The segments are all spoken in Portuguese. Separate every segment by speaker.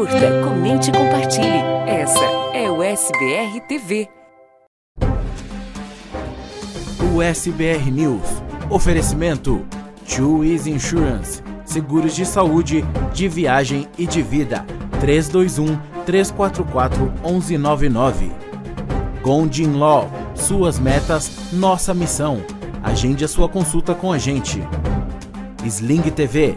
Speaker 1: Curta, comente e compartilhe. Essa é o SBR TV.
Speaker 2: O SBR News. Oferecimento: Easy Insurance. Seguros de saúde, de viagem e de vida. 321 344 1199. Gondin Law. Suas metas, nossa missão. Agende a sua consulta com a gente. Sling TV,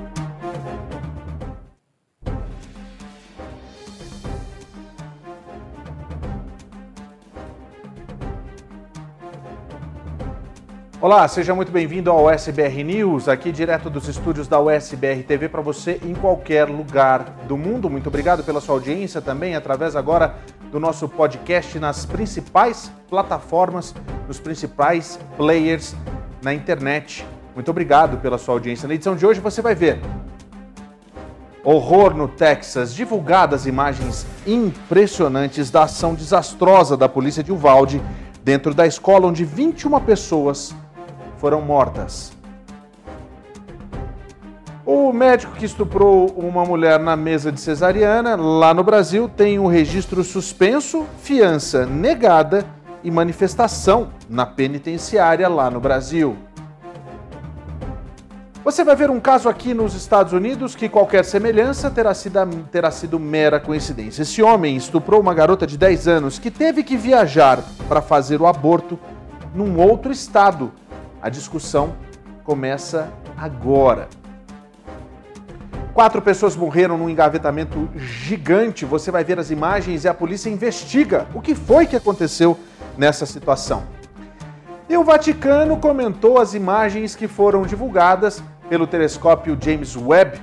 Speaker 3: Olá, seja muito bem-vindo ao SBR News, aqui direto dos estúdios da USBR TV para você em qualquer lugar do mundo. Muito obrigado pela sua audiência também através agora do nosso podcast nas principais plataformas, nos principais players na internet. Muito obrigado pela sua audiência. Na edição de hoje você vai ver Horror no Texas, divulgadas imagens impressionantes da ação desastrosa da polícia de Uvalde dentro da escola onde 21 pessoas foram mortas. O médico que estuprou uma mulher na mesa de cesariana, lá no Brasil, tem um registro suspenso, fiança negada e manifestação na penitenciária lá no Brasil. Você vai ver um caso aqui nos Estados Unidos que qualquer semelhança terá sido, terá sido mera coincidência. Esse homem estuprou uma garota de 10 anos que teve que viajar para fazer o aborto num outro estado a discussão começa agora. Quatro pessoas morreram num engavetamento gigante. Você vai ver as imagens e a polícia investiga o que foi que aconteceu nessa situação. E o Vaticano comentou as imagens que foram divulgadas pelo telescópio James Webb.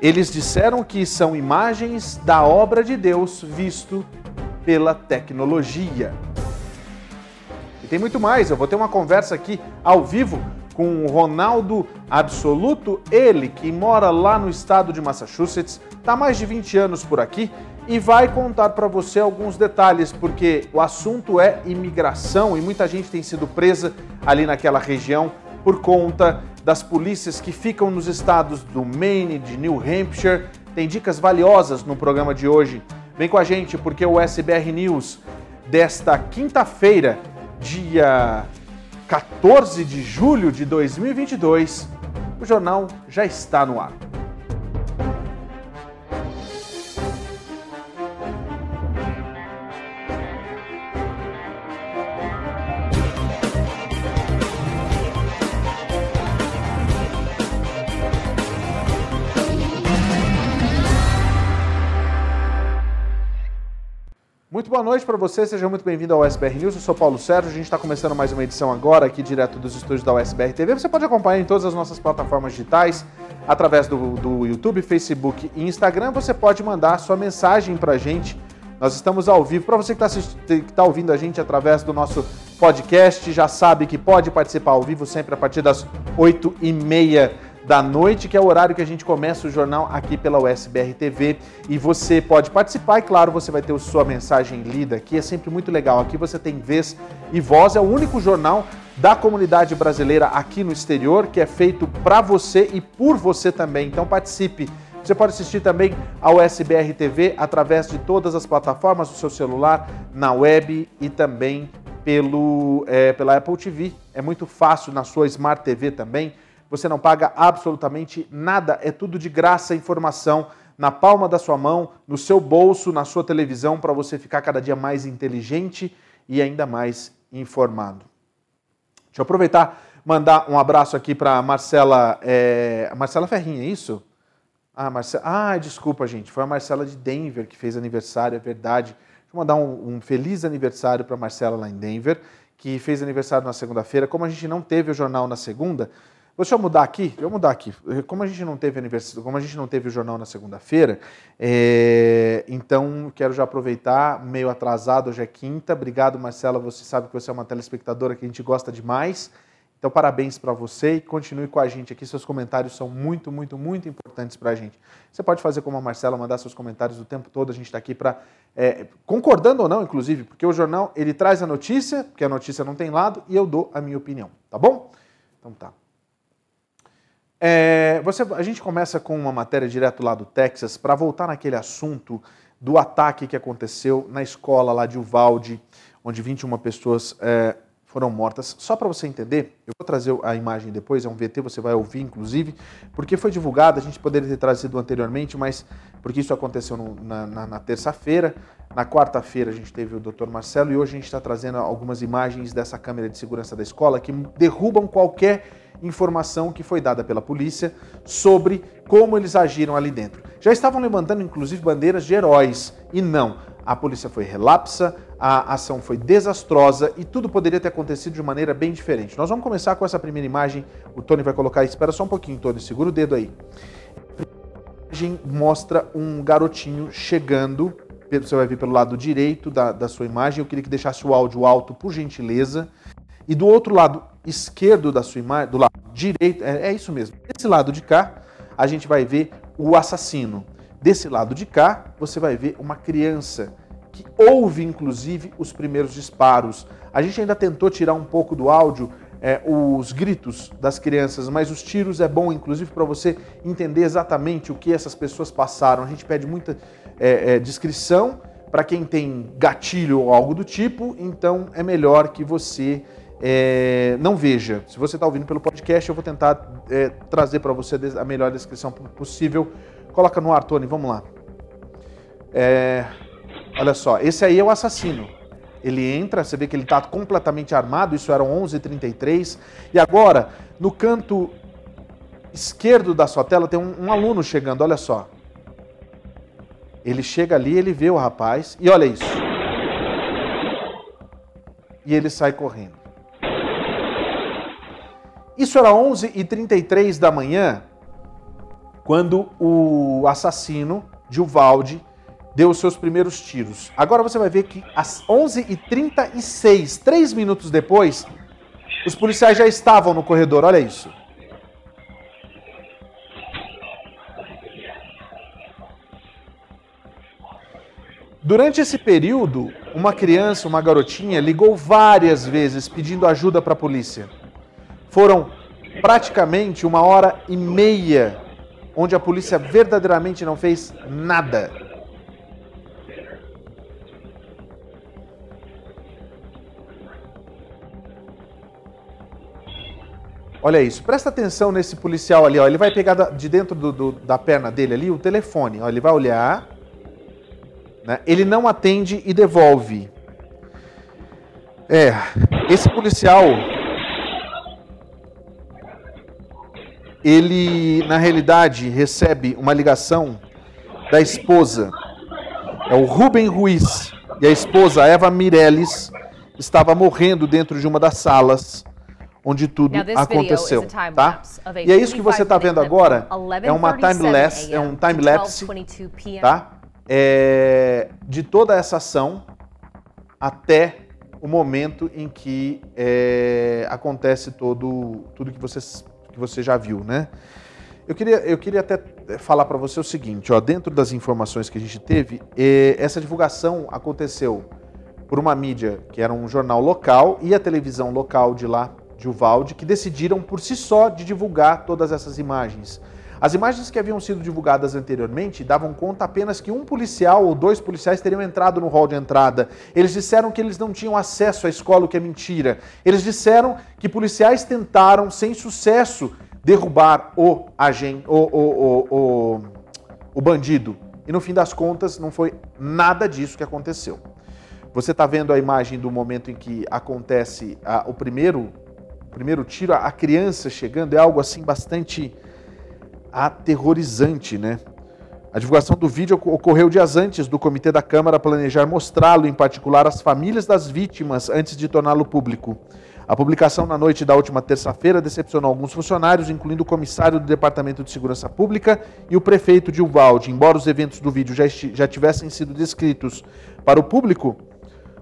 Speaker 3: Eles disseram que são imagens da obra de Deus visto pela tecnologia tem muito mais. Eu vou ter uma conversa aqui ao vivo com o Ronaldo Absoluto, ele que mora lá no estado de Massachusetts, está mais de 20 anos por aqui e vai contar para você alguns detalhes, porque o assunto é imigração e muita gente tem sido presa ali naquela região por conta das polícias que ficam nos estados do Maine, de New Hampshire. Tem dicas valiosas no programa de hoje. Vem com a gente porque o SBR News desta quinta-feira dia 14 de julho de 2022, o jornal já está no ar. Boa noite para você, seja muito bem-vindo ao SBR News. Eu sou Paulo Sérgio, a gente está começando mais uma edição agora aqui direto dos estúdios da USBR TV. Você pode acompanhar em todas as nossas plataformas digitais, através do, do YouTube, Facebook e Instagram. Você pode mandar sua mensagem para a gente. Nós estamos ao vivo. Para você que está tá ouvindo a gente através do nosso podcast, já sabe que pode participar ao vivo sempre a partir das 8 e meia da noite, que é o horário que a gente começa o jornal aqui pela USBR TV. E você pode participar e, claro, você vai ter sua mensagem lida aqui. É sempre muito legal. Aqui você tem vez e voz. É o único jornal da comunidade brasileira aqui no exterior que é feito para você e por você também. Então participe. Você pode assistir também ao SBR TV através de todas as plataformas do seu celular, na web e também pelo, é, pela Apple TV. É muito fácil na sua Smart TV também. Você não paga absolutamente nada, é tudo de graça, informação na palma da sua mão, no seu bolso, na sua televisão, para você ficar cada dia mais inteligente e ainda mais informado. Deixa eu aproveitar mandar um abraço aqui para Marcela, é... Marcela Ferrinha, é isso? Ah, Marcela, ah, desculpa, gente, foi a Marcela de Denver que fez aniversário, é verdade. Deixa eu mandar um, um feliz aniversário para Marcela lá em Denver, que fez aniversário na segunda-feira. Como a gente não teve o jornal na segunda, Deixa eu mudar aqui, deixa eu mudar aqui. Como a gente não teve aniversário, como a gente não teve o jornal na segunda-feira, é, então quero já aproveitar, meio atrasado, hoje é quinta. Obrigado, Marcela. Você sabe que você é uma telespectadora que a gente gosta demais. Então, parabéns para você e continue com a gente aqui. Seus comentários são muito, muito, muito importantes para a gente. Você pode fazer como a Marcela, mandar seus comentários o tempo todo. A gente está aqui para, é, concordando ou não, inclusive, porque o jornal ele traz a notícia, porque a notícia não tem lado, e eu dou a minha opinião, tá bom? Então tá. É, você, a gente começa com uma matéria direto lá do Texas para voltar naquele assunto do ataque que aconteceu na escola lá de Uvalde, onde 21 pessoas é, foram mortas. Só para você entender, eu vou trazer a imagem depois, é um VT, você vai ouvir inclusive, porque foi divulgado, a gente poderia ter trazido anteriormente, mas porque isso aconteceu no, na, na, na terça-feira. Na quarta-feira a gente teve o Dr. Marcelo e hoje a gente está trazendo algumas imagens dessa câmera de segurança da escola que derrubam qualquer informação que foi dada pela polícia sobre como eles agiram ali dentro. Já estavam levantando inclusive bandeiras de heróis e não a polícia foi relapsa, a ação foi desastrosa e tudo poderia ter acontecido de maneira bem diferente. Nós vamos começar com essa primeira imagem. O Tony vai colocar, espera só um pouquinho, Tony, segura o dedo aí. A imagem mostra um garotinho chegando, você vai ver pelo lado direito da, da sua imagem. Eu queria que deixasse o áudio alto, por gentileza. E do outro lado esquerdo da sua imagem, do lado direito, é, é isso mesmo. Desse lado de cá, a gente vai ver o assassino. Desse lado de cá, você vai ver uma criança que ouve, inclusive, os primeiros disparos. A gente ainda tentou tirar um pouco do áudio é, os gritos das crianças, mas os tiros é bom, inclusive, para você entender exatamente o que essas pessoas passaram. A gente pede muita é, é, descrição para quem tem gatilho ou algo do tipo, então é melhor que você é, não veja. Se você está ouvindo pelo podcast, eu vou tentar é, trazer para você a melhor descrição possível Coloca no ar, Tony, vamos lá. É, olha só, esse aí é o assassino. Ele entra, você vê que ele está completamente armado, isso era 11h33. E agora, no canto esquerdo da sua tela, tem um, um aluno chegando, olha só. Ele chega ali, ele vê o rapaz, e olha isso. E ele sai correndo. Isso era 11h33 da manhã, quando o assassino, Gilvaldi, deu os seus primeiros tiros. Agora você vai ver que às 11h36, três minutos depois, os policiais já estavam no corredor. Olha isso. Durante esse período, uma criança, uma garotinha, ligou várias vezes pedindo ajuda para a polícia. Foram praticamente uma hora e meia onde a polícia verdadeiramente não fez nada. Olha isso, presta atenção nesse policial ali, ó. ele vai pegar de dentro do, do, da perna dele ali o telefone, ó. ele vai olhar, né? ele não atende e devolve. É, esse policial ele na realidade recebe uma ligação da esposa. É o Rubem Ruiz e a esposa Eva Mireles estava morrendo dentro de uma das salas onde tudo aconteceu, tá? E é isso que você está vendo agora é uma time lapse, é um time lapse, tá? É, de toda essa ação até o momento em que é, acontece todo tudo que vocês que você já viu, né? Eu queria, eu queria até falar para você o seguinte, ó, dentro das informações que a gente teve, eh, essa divulgação aconteceu por uma mídia que era um jornal local e a televisão local de lá, de Uvalde, que decidiram por si só de divulgar todas essas imagens. As imagens que haviam sido divulgadas anteriormente davam conta apenas que um policial ou dois policiais teriam entrado no hall de entrada. Eles disseram que eles não tinham acesso à escola, o que é mentira. Eles disseram que policiais tentaram, sem sucesso, derrubar o agente, o, o, o, o, bandido. E no fim das contas, não foi nada disso que aconteceu. Você está vendo a imagem do momento em que acontece a, o primeiro, o primeiro tiro, a criança chegando, é algo assim bastante aterrorizante, né? A divulgação do vídeo ocorreu dias antes do Comitê da Câmara planejar mostrá-lo, em particular às famílias das vítimas, antes de torná-lo público. A publicação na noite da última terça-feira decepcionou alguns funcionários, incluindo o comissário do Departamento de Segurança Pública e o prefeito de Uvalde. Embora os eventos do vídeo já, já tivessem sido descritos para o público,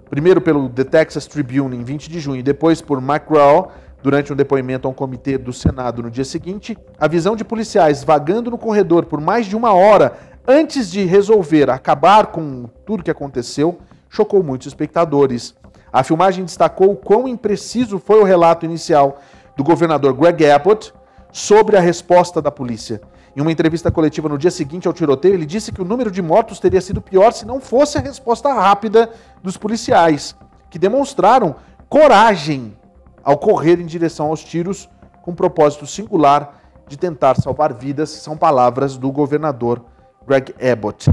Speaker 3: primeiro pelo The Texas Tribune em 20 de junho e depois por McGraw Durante um depoimento a um comitê do Senado no dia seguinte, a visão de policiais vagando no corredor por mais de uma hora antes de resolver acabar com tudo que aconteceu chocou muitos espectadores. A filmagem destacou o quão impreciso foi o relato inicial do governador Greg Abbott sobre a resposta da polícia. Em uma entrevista coletiva no dia seguinte ao tiroteio, ele disse que o número de mortos teria sido pior se não fosse a resposta rápida dos policiais, que demonstraram coragem ao correr em direção aos tiros com propósito singular de tentar salvar vidas, são palavras do governador Greg Abbott.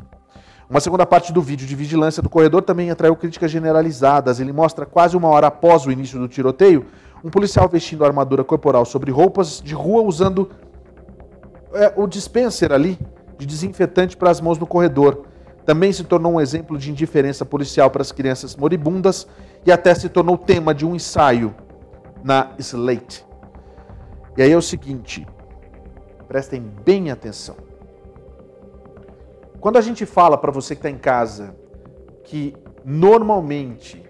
Speaker 3: Uma segunda parte do vídeo de vigilância do corredor também atraiu críticas generalizadas. Ele mostra quase uma hora após o início do tiroteio um policial vestindo armadura corporal sobre roupas de rua usando é, o dispenser ali de desinfetante para as mãos no corredor. Também se tornou um exemplo de indiferença policial para as crianças moribundas e até se tornou tema de um ensaio na Slate. E aí é o seguinte, prestem bem atenção. Quando a gente fala para você que está em casa que normalmente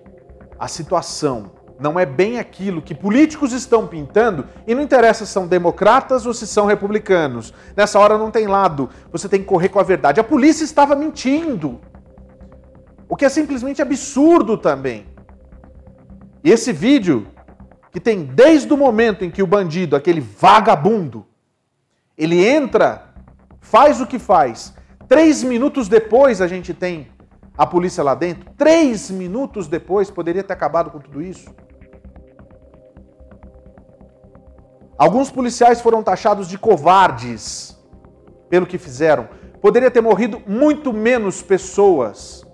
Speaker 3: a situação não é bem aquilo que políticos estão pintando, e não interessa se são democratas ou se são republicanos. Nessa hora não tem lado, você tem que correr com a verdade. A polícia estava mentindo. O que é simplesmente absurdo também. E esse vídeo, que tem desde o momento em que o bandido, aquele vagabundo, ele entra, faz o que faz, três minutos depois a gente tem a polícia lá dentro, três minutos depois poderia ter acabado com tudo isso. Alguns policiais foram taxados de covardes pelo que fizeram. Poderia ter morrido muito menos pessoas.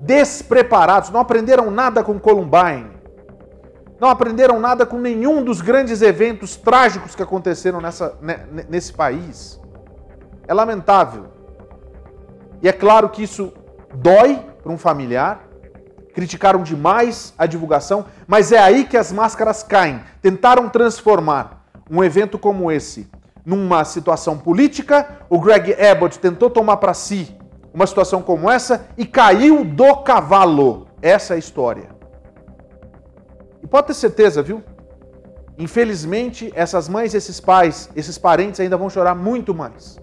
Speaker 3: Despreparados, não aprenderam nada com Columbine. Não aprenderam nada com nenhum dos grandes eventos trágicos que aconteceram nessa, nesse país. É lamentável. E é claro que isso dói para um familiar, criticaram demais a divulgação, mas é aí que as máscaras caem. Tentaram transformar um evento como esse numa situação política. O Greg Abbott tentou tomar para si uma situação como essa e caiu do cavalo. Essa é a história. Pode ter certeza, viu? Infelizmente, essas mães, esses pais, esses parentes ainda vão chorar muito mais.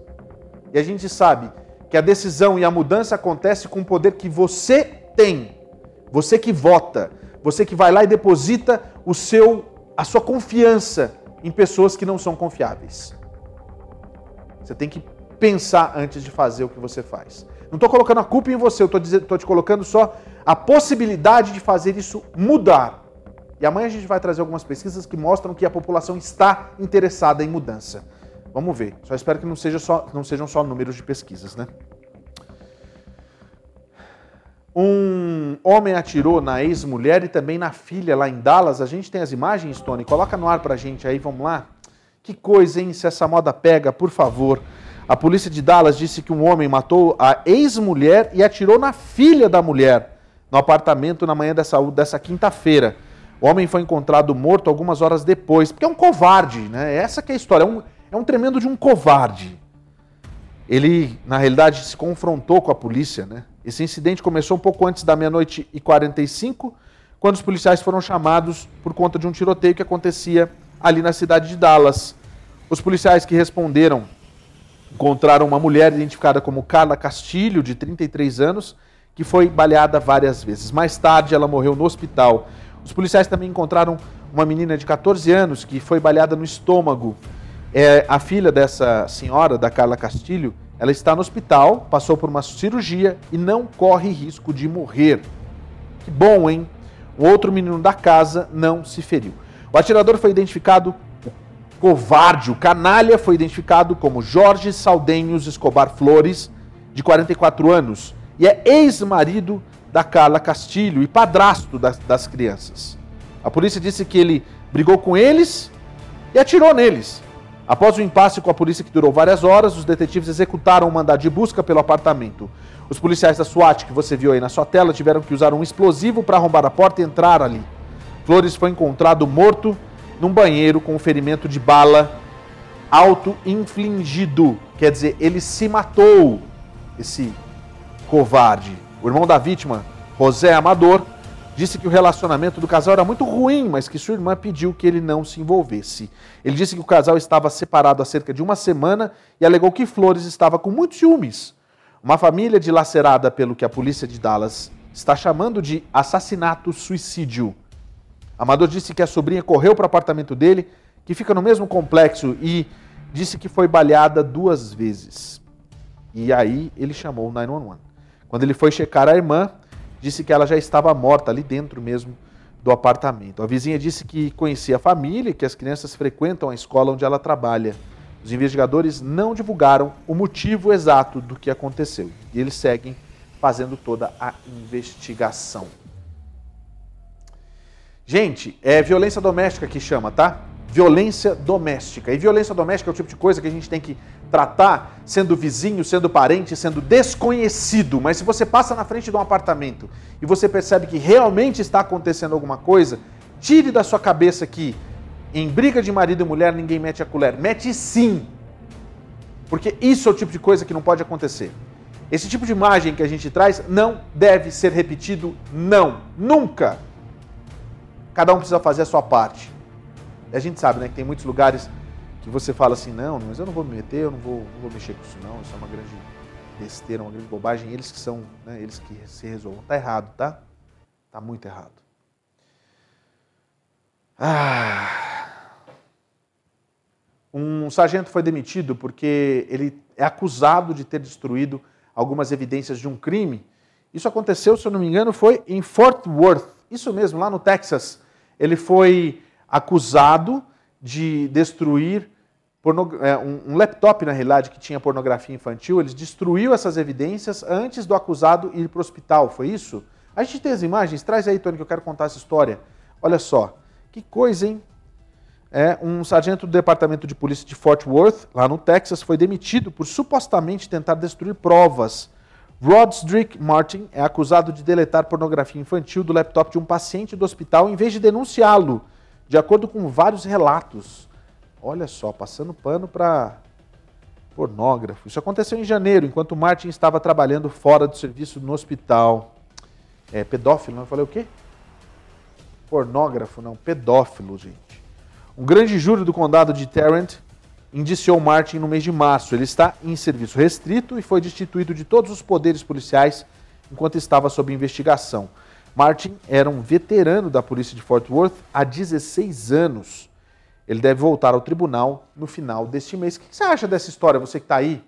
Speaker 3: E a gente sabe que a decisão e a mudança acontece com o poder que você tem você que vota, você que vai lá e deposita o seu, a sua confiança em pessoas que não são confiáveis. Você tem que pensar antes de fazer o que você faz. Não estou colocando a culpa em você, eu estou te colocando só a possibilidade de fazer isso mudar. E amanhã a gente vai trazer algumas pesquisas que mostram que a população está interessada em mudança. Vamos ver. Só espero que não, seja só, não sejam só números de pesquisas, né? Um homem atirou na ex-mulher e também na filha lá em Dallas. A gente tem as imagens, Tony? Coloca no ar pra gente aí, vamos lá. Que coisa, hein? Se essa moda pega, por favor. A polícia de Dallas disse que um homem matou a ex-mulher e atirou na filha da mulher no apartamento na manhã dessa, dessa quinta-feira. O homem foi encontrado morto algumas horas depois, porque é um covarde, né? Essa que é a história, é um, é um tremendo de um covarde. Ele, na realidade, se confrontou com a polícia, né? Esse incidente começou um pouco antes da meia-noite e 45, quando os policiais foram chamados por conta de um tiroteio que acontecia ali na cidade de Dallas. Os policiais que responderam encontraram uma mulher identificada como Carla Castilho, de 33 anos, que foi baleada várias vezes. Mais tarde, ela morreu no hospital. Os policiais também encontraram uma menina de 14 anos que foi baleada no estômago. É, a filha dessa senhora, da Carla Castilho, ela está no hospital, passou por uma cirurgia e não corre risco de morrer. Que bom, hein? O outro menino da casa não se feriu. O atirador foi identificado, covarde, o canalha foi identificado como Jorge Saldenhos Escobar Flores, de 44 anos, e é ex-marido da Carla Castilho e padrasto das, das crianças. A polícia disse que ele brigou com eles e atirou neles. Após o impasse com a polícia que durou várias horas, os detetives executaram um mandado de busca pelo apartamento. Os policiais da SWAT, que você viu aí na sua tela, tiveram que usar um explosivo para arrombar a porta e entrar ali. Flores foi encontrado morto num banheiro com um ferimento de bala auto-infligido. Quer dizer, ele se matou, esse covarde. O irmão da vítima, José Amador, Disse que o relacionamento do casal era muito ruim, mas que sua irmã pediu que ele não se envolvesse. Ele disse que o casal estava separado há cerca de uma semana e alegou que Flores estava com muitos ciúmes. Uma família dilacerada pelo que a polícia de Dallas está chamando de assassinato-suicídio. Amador disse que a sobrinha correu para o apartamento dele, que fica no mesmo complexo, e disse que foi baleada duas vezes. E aí ele chamou o 911. Quando ele foi checar a irmã, disse que ela já estava morta ali dentro mesmo do apartamento. A vizinha disse que conhecia a família e que as crianças frequentam a escola onde ela trabalha. Os investigadores não divulgaram o motivo exato do que aconteceu e eles seguem fazendo toda a investigação. Gente, é violência doméstica que chama, tá? Violência doméstica. E violência doméstica é o tipo de coisa que a gente tem que tratar sendo vizinho, sendo parente, sendo desconhecido. Mas se você passa na frente de um apartamento e você percebe que realmente está acontecendo alguma coisa, tire da sua cabeça que em briga de marido e mulher ninguém mete a colher. Mete sim. Porque isso é o tipo de coisa que não pode acontecer. Esse tipo de imagem que a gente traz não deve ser repetido, não, nunca. Cada um precisa fazer a sua parte. A gente sabe, né, que tem muitos lugares que você fala assim, não, mas eu não vou me meter, eu não vou, não vou mexer com isso não, isso é uma grande besteira, uma grande bobagem, eles que são, né, eles que se resolvam. Tá errado, tá? Tá muito errado. Ah. Um sargento foi demitido porque ele é acusado de ter destruído algumas evidências de um crime. Isso aconteceu, se eu não me engano, foi em Fort Worth. Isso mesmo, lá no Texas. Ele foi acusado de destruir um, laptop, na realidade, que tinha pornografia infantil, eles destruiu essas evidências antes do acusado ir para o hospital, foi isso? A gente tem as imagens, traz aí, Tony, que eu quero contar essa história. Olha só, que coisa, hein? É, um sargento do Departamento de Polícia de Fort Worth, lá no Texas, foi demitido por supostamente tentar destruir provas. Rodrick Martin é acusado de deletar pornografia infantil do laptop de um paciente do hospital em vez de denunciá-lo, de acordo com vários relatos. Olha só, passando pano para pornógrafo. Isso aconteceu em janeiro, enquanto Martin estava trabalhando fora do serviço no hospital. É pedófilo, não? Eu falei o quê? Pornógrafo, não, pedófilo, gente. Um grande júri do condado de Tarrant indiciou Martin no mês de março. Ele está em serviço restrito e foi destituído de todos os poderes policiais enquanto estava sob investigação. Martin era um veterano da polícia de Fort Worth há 16 anos ele deve voltar ao tribunal no final deste mês. O que você acha dessa história, você que está aí?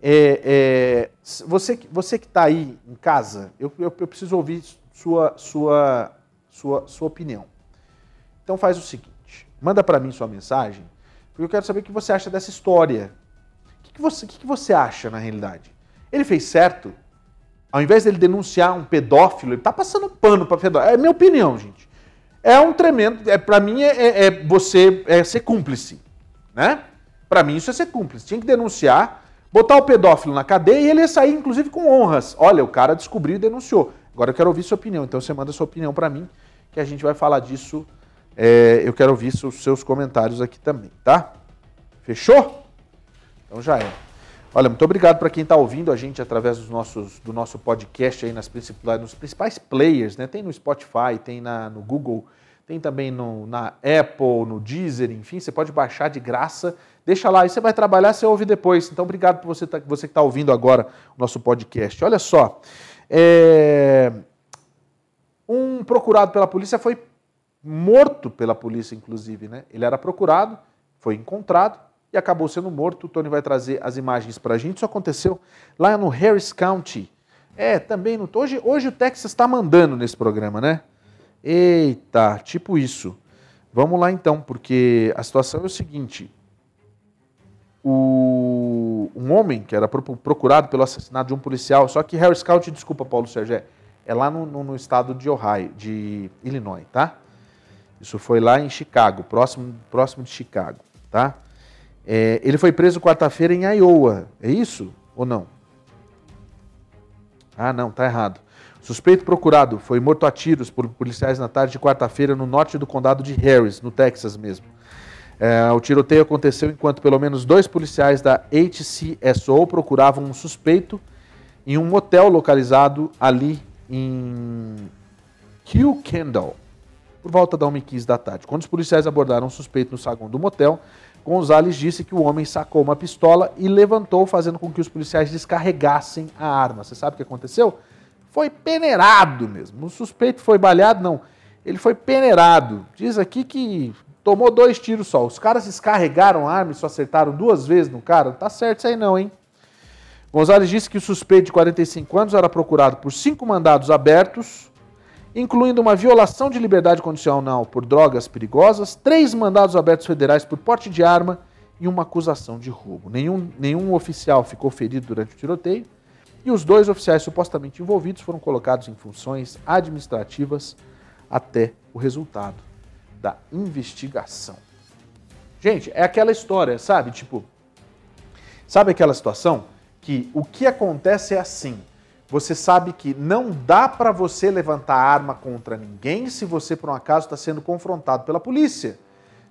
Speaker 3: É, é, você, você que está aí em casa, eu, eu, eu, preciso ouvir sua, sua, sua, sua opinião. Então faz o seguinte, manda para mim sua mensagem, porque eu quero saber o que você acha dessa história. O que, que, você, o que, que você acha na realidade? Ele fez certo? Ao invés dele denunciar um pedófilo, ele está passando pano para pedófilo. É minha opinião, gente é um tremendo. É, para mim, é, é, é, você é ser cúmplice. Né? Para mim, isso é ser cúmplice. Tinha que denunciar, botar o pedófilo na cadeia e ele ia sair, inclusive, com honras. Olha, o cara descobriu e denunciou. Agora eu quero ouvir sua opinião. Então você manda sua opinião para mim, que a gente vai falar disso. É, eu quero ouvir os seus comentários aqui também, tá? Fechou? Então já é. Olha, muito obrigado para quem está ouvindo a gente através dos nossos, do nosso podcast aí nas principais, nos principais players, né? Tem no Spotify, tem na, no Google, tem também no, na Apple, no Deezer, enfim, você pode baixar de graça. Deixa lá, e você vai trabalhar, você ouve depois. Então, obrigado por você, tá, você que está ouvindo agora o nosso podcast. Olha só, é... um procurado pela polícia foi morto pela polícia, inclusive, né? Ele era procurado, foi encontrado, e acabou sendo morto. O Tony vai trazer as imagens para a gente. Isso aconteceu lá no Harris County. É, também no. Hoje, hoje o Texas está mandando nesse programa, né? Eita, tipo isso. Vamos lá então, porque a situação é o seguinte: o, um homem que era procurado pelo assassinato de um policial, só que Harris County, desculpa, Paulo Sérgio, é, é lá no, no, no, estado de Ohio, de Illinois, tá? Isso foi lá em Chicago, próximo, próximo de Chicago, tá? É, ele foi preso quarta-feira em Iowa, é isso ou não? Ah, não, tá errado. suspeito procurado foi morto a tiros por policiais na tarde de quarta-feira no norte do condado de Harris, no Texas mesmo. É, o tiroteio aconteceu enquanto pelo menos dois policiais da HCSO procuravam um suspeito em um motel localizado ali em Q Kendall, por volta da 1h15 da tarde. Quando os policiais abordaram o suspeito no saguão do motel, Gonzalez disse que o homem sacou uma pistola e levantou, fazendo com que os policiais descarregassem a arma. Você sabe o que aconteceu? Foi peneirado mesmo. O suspeito foi baleado, não. Ele foi peneirado. Diz aqui que tomou dois tiros só. Os caras descarregaram a arma e só acertaram duas vezes no cara. Não tá certo isso aí não, hein? Gonzalez disse que o suspeito de 45 anos era procurado por cinco mandados abertos incluindo uma violação de liberdade condicional por drogas perigosas, três mandados abertos federais por porte de arma e uma acusação de roubo. Nenhum, nenhum oficial ficou ferido durante o tiroteio e os dois oficiais supostamente envolvidos foram colocados em funções administrativas até o resultado da investigação. Gente, é aquela história, sabe? Tipo, sabe aquela situação que o que acontece é assim: você sabe que não dá para você levantar arma contra ninguém se você, por um acaso, está sendo confrontado pela polícia.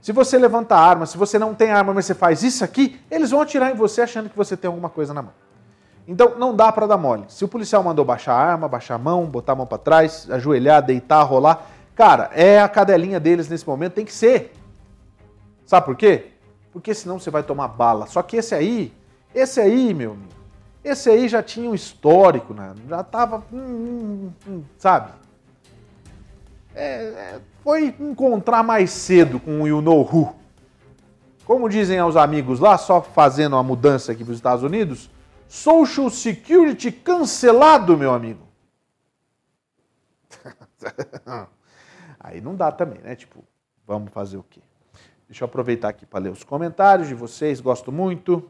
Speaker 3: Se você levanta arma, se você não tem arma, mas você faz isso aqui, eles vão atirar em você achando que você tem alguma coisa na mão. Então não dá para dar mole. Se o policial mandou baixar a arma, baixar a mão, botar a mão para trás, ajoelhar, deitar, rolar, cara, é a cadelinha deles nesse momento, tem que ser. Sabe por quê? Porque senão você vai tomar bala. Só que esse aí, esse aí, meu amigo, esse aí já tinha um histórico, né? já estava, hum, hum, hum, sabe? É, é, foi encontrar mais cedo com o You Know Who. Como dizem aos amigos lá, só fazendo uma mudança aqui para os Estados Unidos, Social Security cancelado, meu amigo. Aí não dá também, né? Tipo, vamos fazer o quê? Deixa eu aproveitar aqui para ler os comentários de vocês, gosto muito.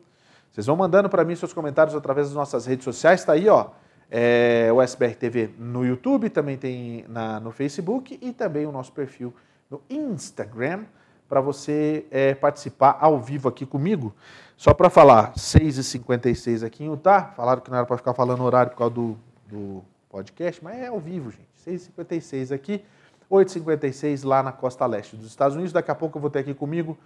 Speaker 3: Vocês vão mandando para mim seus comentários através das nossas redes sociais. Está aí, ó, é, o SBR TV no YouTube, também tem na, no Facebook e também o nosso perfil no Instagram para você é, participar ao vivo aqui comigo. Só para falar, 6h56 aqui em Utah. Falaram que não era para ficar falando horário por causa do, do podcast, mas é ao vivo, gente. 6h56 aqui, 8h56 lá na costa leste dos Estados Unidos. Daqui a pouco eu vou ter aqui comigo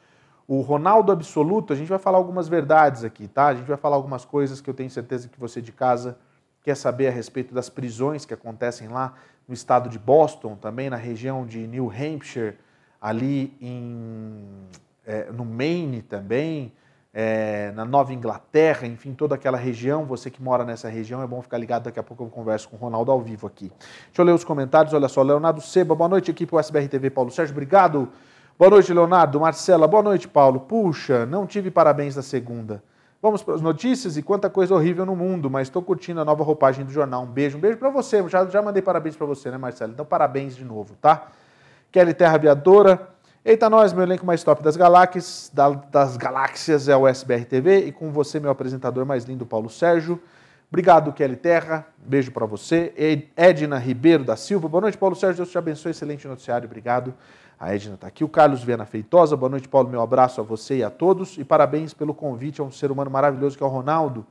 Speaker 3: o Ronaldo Absoluto, a gente vai falar algumas verdades aqui, tá? A gente vai falar algumas coisas que eu tenho certeza que você de casa quer saber a respeito das prisões que acontecem lá no estado de Boston, também na região de New Hampshire, ali em, é, no Maine também, é, na Nova Inglaterra, enfim, toda aquela região. Você que mora nessa região, é bom ficar ligado. Daqui a pouco eu converso com o Ronaldo ao vivo aqui. Deixa eu ler os comentários. Olha só, Leonardo Seba, boa noite, equipe USBR TV. Paulo Sérgio, obrigado. Boa noite, Leonardo. Marcela, boa noite, Paulo. Puxa, não tive parabéns da segunda. Vamos para as notícias e quanta coisa horrível no mundo, mas estou curtindo a nova roupagem do jornal. Um beijo, um beijo para você. Já, já mandei parabéns para você, né, Marcela? Então, parabéns de novo, tá? Kelly Terra Aviadora. Eita, nós, meu elenco mais top das galáxias, da, das galáxias é o SBR TV e com você, meu apresentador mais lindo, Paulo Sérgio. Obrigado, Kelly Terra. Beijo para você. Edna Ribeiro da Silva. Boa noite, Paulo Sérgio. Deus te abençoe. Excelente noticiário. Obrigado. A Edna está aqui. O Carlos Viana Feitosa. Boa noite, Paulo. Meu abraço a você e a todos. E parabéns pelo convite a um ser humano maravilhoso que é o Ronaldo.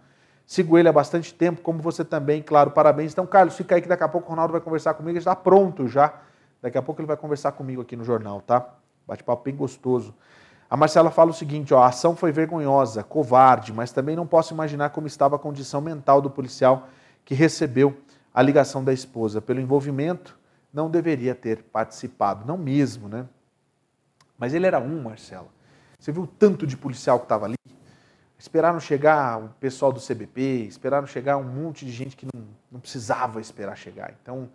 Speaker 3: Sigo ele há bastante tempo, como você também, claro. Parabéns. Então, Carlos, fica aí que daqui a pouco o Ronaldo vai conversar comigo. Ele está pronto já. Daqui a pouco ele vai conversar comigo aqui no jornal, tá? Bate-papo bem gostoso. A Marcela fala o seguinte: ó, a ação foi vergonhosa, covarde, mas também não posso imaginar como estava a condição mental do policial que recebeu a ligação da esposa. Pelo envolvimento não deveria ter participado, não mesmo, né? Mas ele era um, Marcelo. Você viu o tanto de policial que estava ali? Esperaram chegar o pessoal do CBP, esperaram chegar um monte de gente que não, não precisava esperar chegar. Então,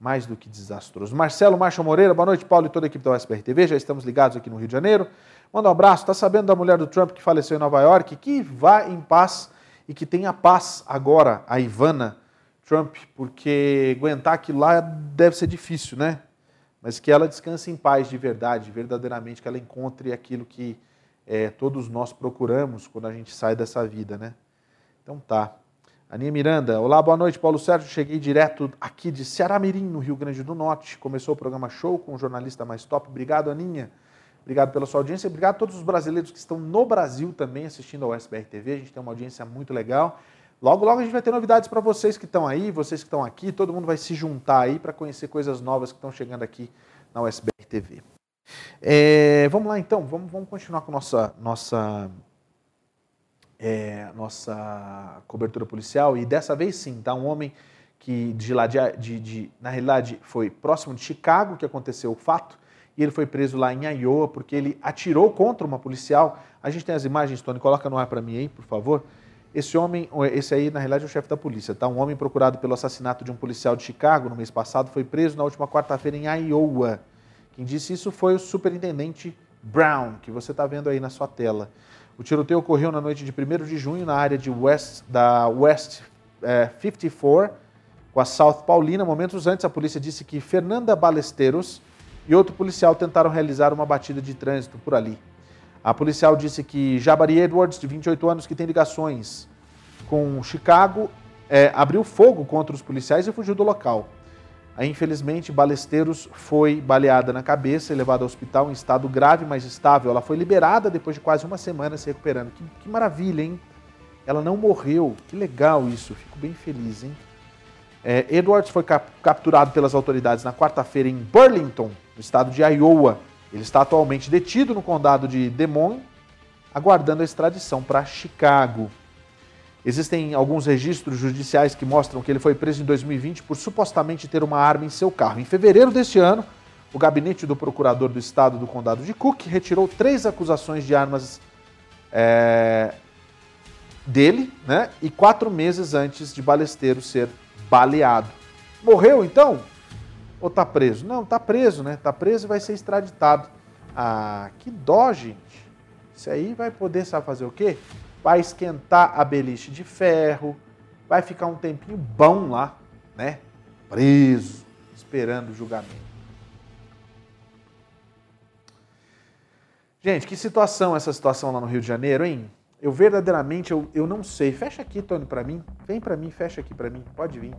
Speaker 3: mais do que desastroso. Marcelo Marcha Moreira, boa noite, Paulo e toda a equipe da USBR TV. Já estamos ligados aqui no Rio de Janeiro. Manda um abraço. Está sabendo da mulher do Trump que faleceu em Nova York? Que vá em paz e que tenha paz agora, a Ivana Trump, porque aguentar aquilo lá deve ser difícil, né? Mas que ela descanse em paz de verdade, verdadeiramente, que ela encontre aquilo que é, todos nós procuramos quando a gente sai dessa vida, né? Então tá. Aninha Miranda, olá, boa noite, Paulo Sérgio. Cheguei direto aqui de Ceará Mirim, no Rio Grande do Norte. Começou o programa Show com o jornalista mais top. Obrigado, Aninha. Obrigado pela sua audiência. Obrigado a todos os brasileiros que estão no Brasil também assistindo ao SBR TV. A gente tem uma audiência muito legal. Logo, logo a gente vai ter novidades para vocês que estão aí, vocês que estão aqui, todo mundo vai se juntar aí para conhecer coisas novas que estão chegando aqui na USBR TV. É, vamos lá então, vamos, vamos continuar com nossa nossa é, nossa cobertura policial e dessa vez sim, tá um homem que de lá de, de, de, na realidade foi próximo de Chicago que aconteceu o fato e ele foi preso lá em Iowa porque ele atirou contra uma policial. A gente tem as imagens, Tony, coloca no ar para mim aí, por favor. Esse homem, esse aí na realidade é o chefe da polícia, tá? Um homem procurado pelo assassinato de um policial de Chicago no mês passado foi preso na última quarta-feira em Iowa. Quem disse isso foi o superintendente Brown, que você está vendo aí na sua tela. O tiroteio ocorreu na noite de 1 de junho na área de West, da West é, 54, com a South Paulina. Momentos antes, a polícia disse que Fernanda Balesteiros e outro policial tentaram realizar uma batida de trânsito por ali. A policial disse que Jabari Edwards, de 28 anos, que tem ligações com Chicago, é, abriu fogo contra os policiais e fugiu do local. Infelizmente, Balesteiros foi baleada na cabeça e levada ao hospital em estado grave, mas estável. Ela foi liberada depois de quase uma semana se recuperando. Que, que maravilha, hein? Ela não morreu. Que legal isso. Fico bem feliz, hein? É, Edwards foi cap capturado pelas autoridades na quarta-feira em Burlington, no estado de Iowa. Ele está atualmente detido no condado de Des Moines, aguardando a extradição para Chicago. Existem alguns registros judiciais que mostram que ele foi preso em 2020 por supostamente ter uma arma em seu carro. Em fevereiro deste ano, o gabinete do procurador do estado do condado de Cook retirou três acusações de armas é, dele, né? E quatro meses antes de Balesteiro ser baleado. Morreu então? Ou tá preso? Não, tá preso, né? Tá preso e vai ser extraditado. Ah, que dó, gente. Isso aí vai poder, sabe fazer o quê? Vai esquentar a beliche de ferro, vai ficar um tempinho bom lá, né? Preso, esperando o julgamento. Gente, que situação essa situação lá no Rio de Janeiro, hein? Eu verdadeiramente, eu, eu não sei. Fecha aqui, Tony, para mim. Vem para mim, fecha aqui para mim. Pode vir.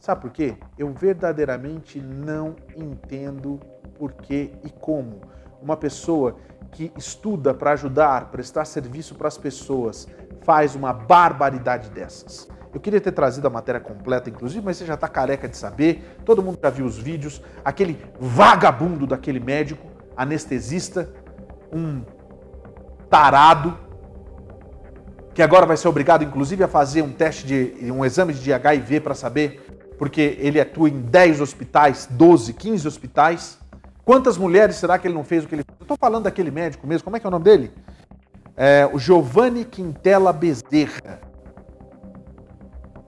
Speaker 3: Sabe por quê? Eu verdadeiramente não entendo por que e como uma pessoa que estuda para ajudar, prestar serviço para as pessoas, faz uma barbaridade dessas. Eu queria ter trazido a matéria completa, inclusive, mas você já está careca de saber. Todo mundo já viu os vídeos. Aquele vagabundo daquele médico, anestesista, um tarado, que agora vai ser obrigado, inclusive, a fazer um teste de um exame de HIV para saber porque ele atua em 10 hospitais, 12, 15 hospitais. Quantas mulheres será que ele não fez o que ele fez? Eu estou falando daquele médico mesmo, como é que é o nome dele? É, o Giovanni Quintela Bezerra.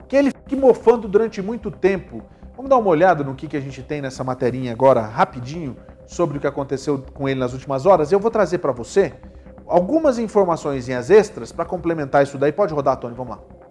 Speaker 3: Que ele fique mofando durante muito tempo. Vamos dar uma olhada no que, que a gente tem nessa materinha agora, rapidinho, sobre o que aconteceu com ele nas últimas horas. Eu vou trazer para você algumas informações extras para complementar isso daí. Pode rodar, Tony, vamos lá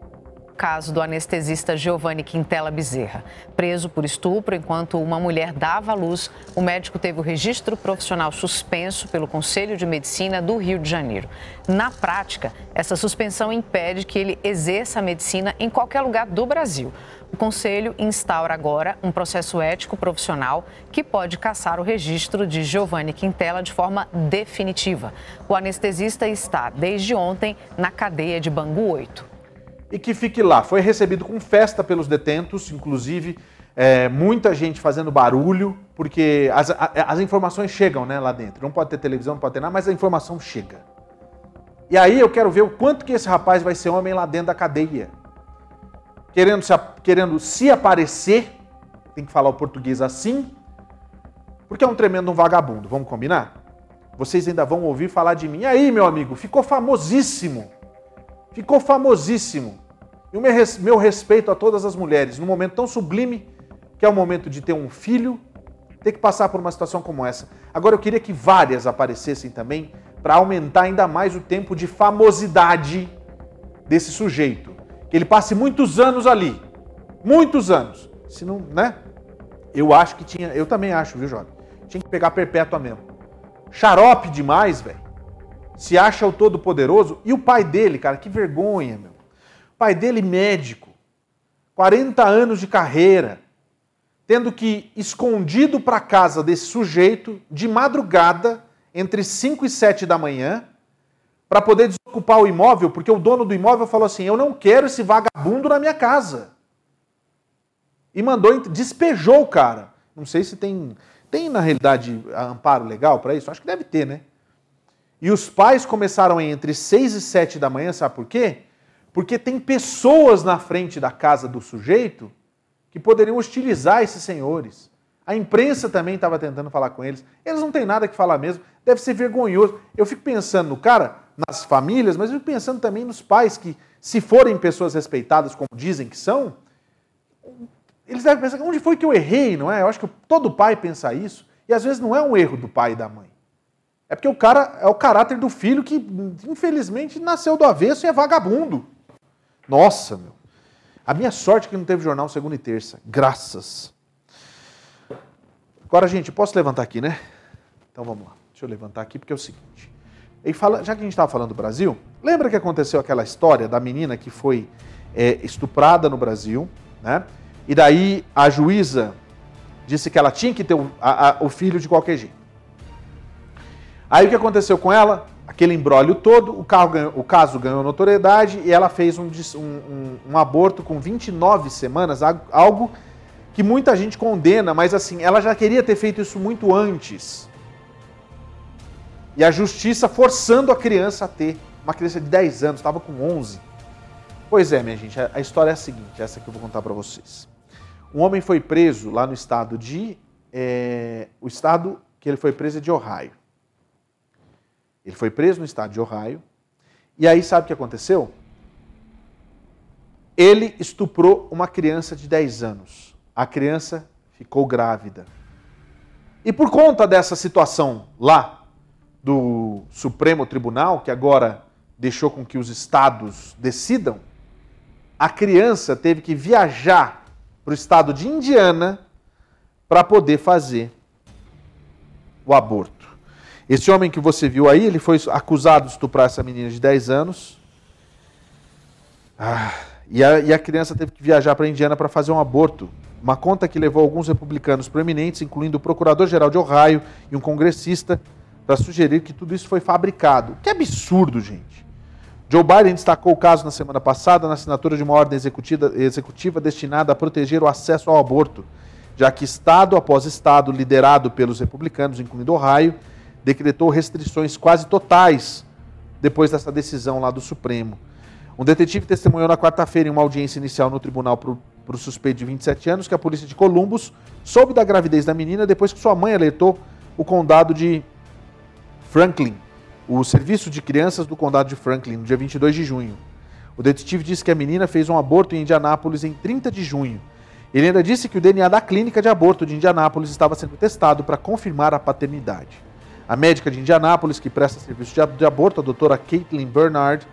Speaker 4: caso do anestesista Giovanni Quintela Bezerra. Preso por estupro enquanto uma mulher dava à luz, o médico teve o registro profissional suspenso pelo Conselho de Medicina do Rio de Janeiro. Na prática, essa suspensão impede que ele exerça a medicina em qualquer lugar do Brasil. O Conselho instaura agora um processo ético profissional que pode caçar o registro de Giovanni Quintela de forma definitiva. O anestesista está, desde ontem, na cadeia de Bangu 8
Speaker 3: e que fique lá. Foi recebido com festa pelos detentos, inclusive é, muita gente fazendo barulho, porque as, as informações chegam né, lá dentro. Não pode ter televisão, não pode ter nada, mas a informação chega. E aí eu quero ver o quanto que esse rapaz vai ser homem lá dentro da cadeia. Querendo se, querendo se aparecer, tem que falar o português assim, porque é um tremendo vagabundo, vamos combinar? Vocês ainda vão ouvir falar de mim. E aí, meu amigo, ficou famosíssimo. Ficou famosíssimo. E o meu respeito a todas as mulheres, num momento tão sublime, que é o momento de ter um filho, ter que passar por uma situação como essa. Agora eu queria que várias aparecessem também, para aumentar ainda mais o tempo de famosidade desse sujeito. Que ele passe muitos anos ali. Muitos anos. Se não, né? Eu acho que tinha, eu também acho, viu, Jovem? Tinha que pegar perpétua mesmo. Xarope demais, velho. Se acha o todo poderoso e o pai dele, cara, que vergonha, meu pai dele médico, 40 anos de carreira, tendo que escondido para casa desse sujeito de madrugada, entre 5 e 7 da manhã, para poder desocupar o imóvel, porque o dono do imóvel falou assim: "Eu não quero esse vagabundo na minha casa". E mandou despejou o cara. Não sei se tem tem na realidade amparo legal para isso, acho que deve ter, né? E os pais começaram entre 6 e 7 da manhã, sabe por quê? Porque tem pessoas na frente da casa do sujeito que poderiam hostilizar esses senhores. A imprensa também estava tentando falar com eles. Eles não têm nada que falar mesmo. Deve ser vergonhoso. Eu fico pensando no cara, nas famílias, mas eu fico pensando também nos pais que, se forem pessoas respeitadas, como dizem que são, eles devem pensar, onde foi que eu errei, não é? Eu acho que todo pai pensa isso. E às vezes não é um erro do pai e da mãe. É porque o cara é o caráter do filho que, infelizmente, nasceu do avesso e é vagabundo. Nossa, meu. A minha sorte é que não teve jornal segunda e terça. Graças. Agora, gente, posso levantar aqui, né? Então vamos lá. Deixa eu levantar aqui porque é o seguinte. E fala, já que a gente estava falando do Brasil, lembra que aconteceu aquela história da menina que foi é, estuprada no Brasil, né? E daí a juíza disse que ela tinha que ter o, a, a, o filho de qualquer jeito. Aí o que aconteceu com ela? Aquele embrólio todo, o, ganhou, o, caso ganhou notoriedade e ela fez um, um, um, aborto com 29 semanas, algo que muita gente condena, mas assim, ela já queria ter feito isso muito antes. E a justiça forçando a criança a ter. Uma criança de 10 anos, estava com 11. Pois é, minha gente, a história é a seguinte, essa que eu vou contar para vocês. Um homem foi preso lá no estado de... É, o estado que ele foi preso é de Ohio. Ele foi preso no estado de Ohio. E aí, sabe o que aconteceu? Ele estuprou uma criança de 10 anos. A criança ficou grávida. E por conta dessa situação lá do Supremo Tribunal, que agora deixou com que os estados decidam, a criança teve que viajar para o estado de Indiana para poder fazer o aborto. Esse homem que você viu aí, ele foi acusado de estuprar essa menina de 10 anos. Ah, e, a, e a criança teve que viajar para a Indiana para fazer um aborto. Uma conta que levou alguns republicanos proeminentes, incluindo o procurador-geral de Ohio e um congressista, para sugerir que tudo isso foi fabricado. Que absurdo, gente. Joe Biden destacou o caso na semana passada na assinatura de uma ordem executiva, executiva destinada a proteger o acesso ao aborto, já que estado após estado, liderado pelos republicanos, incluindo Ohio, decretou restrições quase totais depois dessa decisão lá do Supremo. Um detetive testemunhou na quarta-feira em uma audiência inicial no tribunal para o suspeito de 27 anos que a polícia de Columbus soube da gravidez da menina depois que sua mãe alertou o condado de Franklin, o serviço de crianças do condado de Franklin, no dia 22 de junho. O detetive disse que a menina fez um aborto em Indianápolis em 30 de junho. Ele ainda disse que o DNA da clínica de aborto de Indianápolis estava sendo testado para confirmar a paternidade. A médica de Indianápolis, que presta serviço de aborto, a doutora Caitlin Bernard,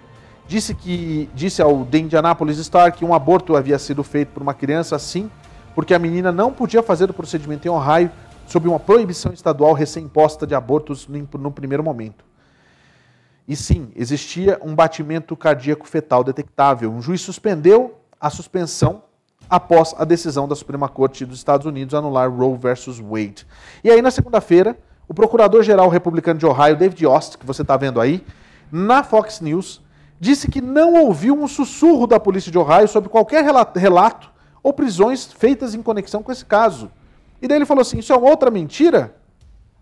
Speaker 3: disse, que, disse ao The Indianapolis Star que um aborto havia sido feito por uma criança assim, porque a menina não podia fazer o procedimento em Ohio sob uma proibição estadual recém-imposta de abortos no primeiro momento. E sim, existia um batimento cardíaco fetal detectável. Um juiz suspendeu a suspensão após a decisão da Suprema Corte dos Estados Unidos anular Roe versus Wade. E aí, na segunda-feira, o procurador-geral republicano de Ohio, David Yost, que você está vendo aí, na Fox News, disse que não ouviu um sussurro da polícia de Ohio sobre qualquer relato ou prisões feitas em conexão com esse caso. E daí ele falou assim: Isso é outra mentira?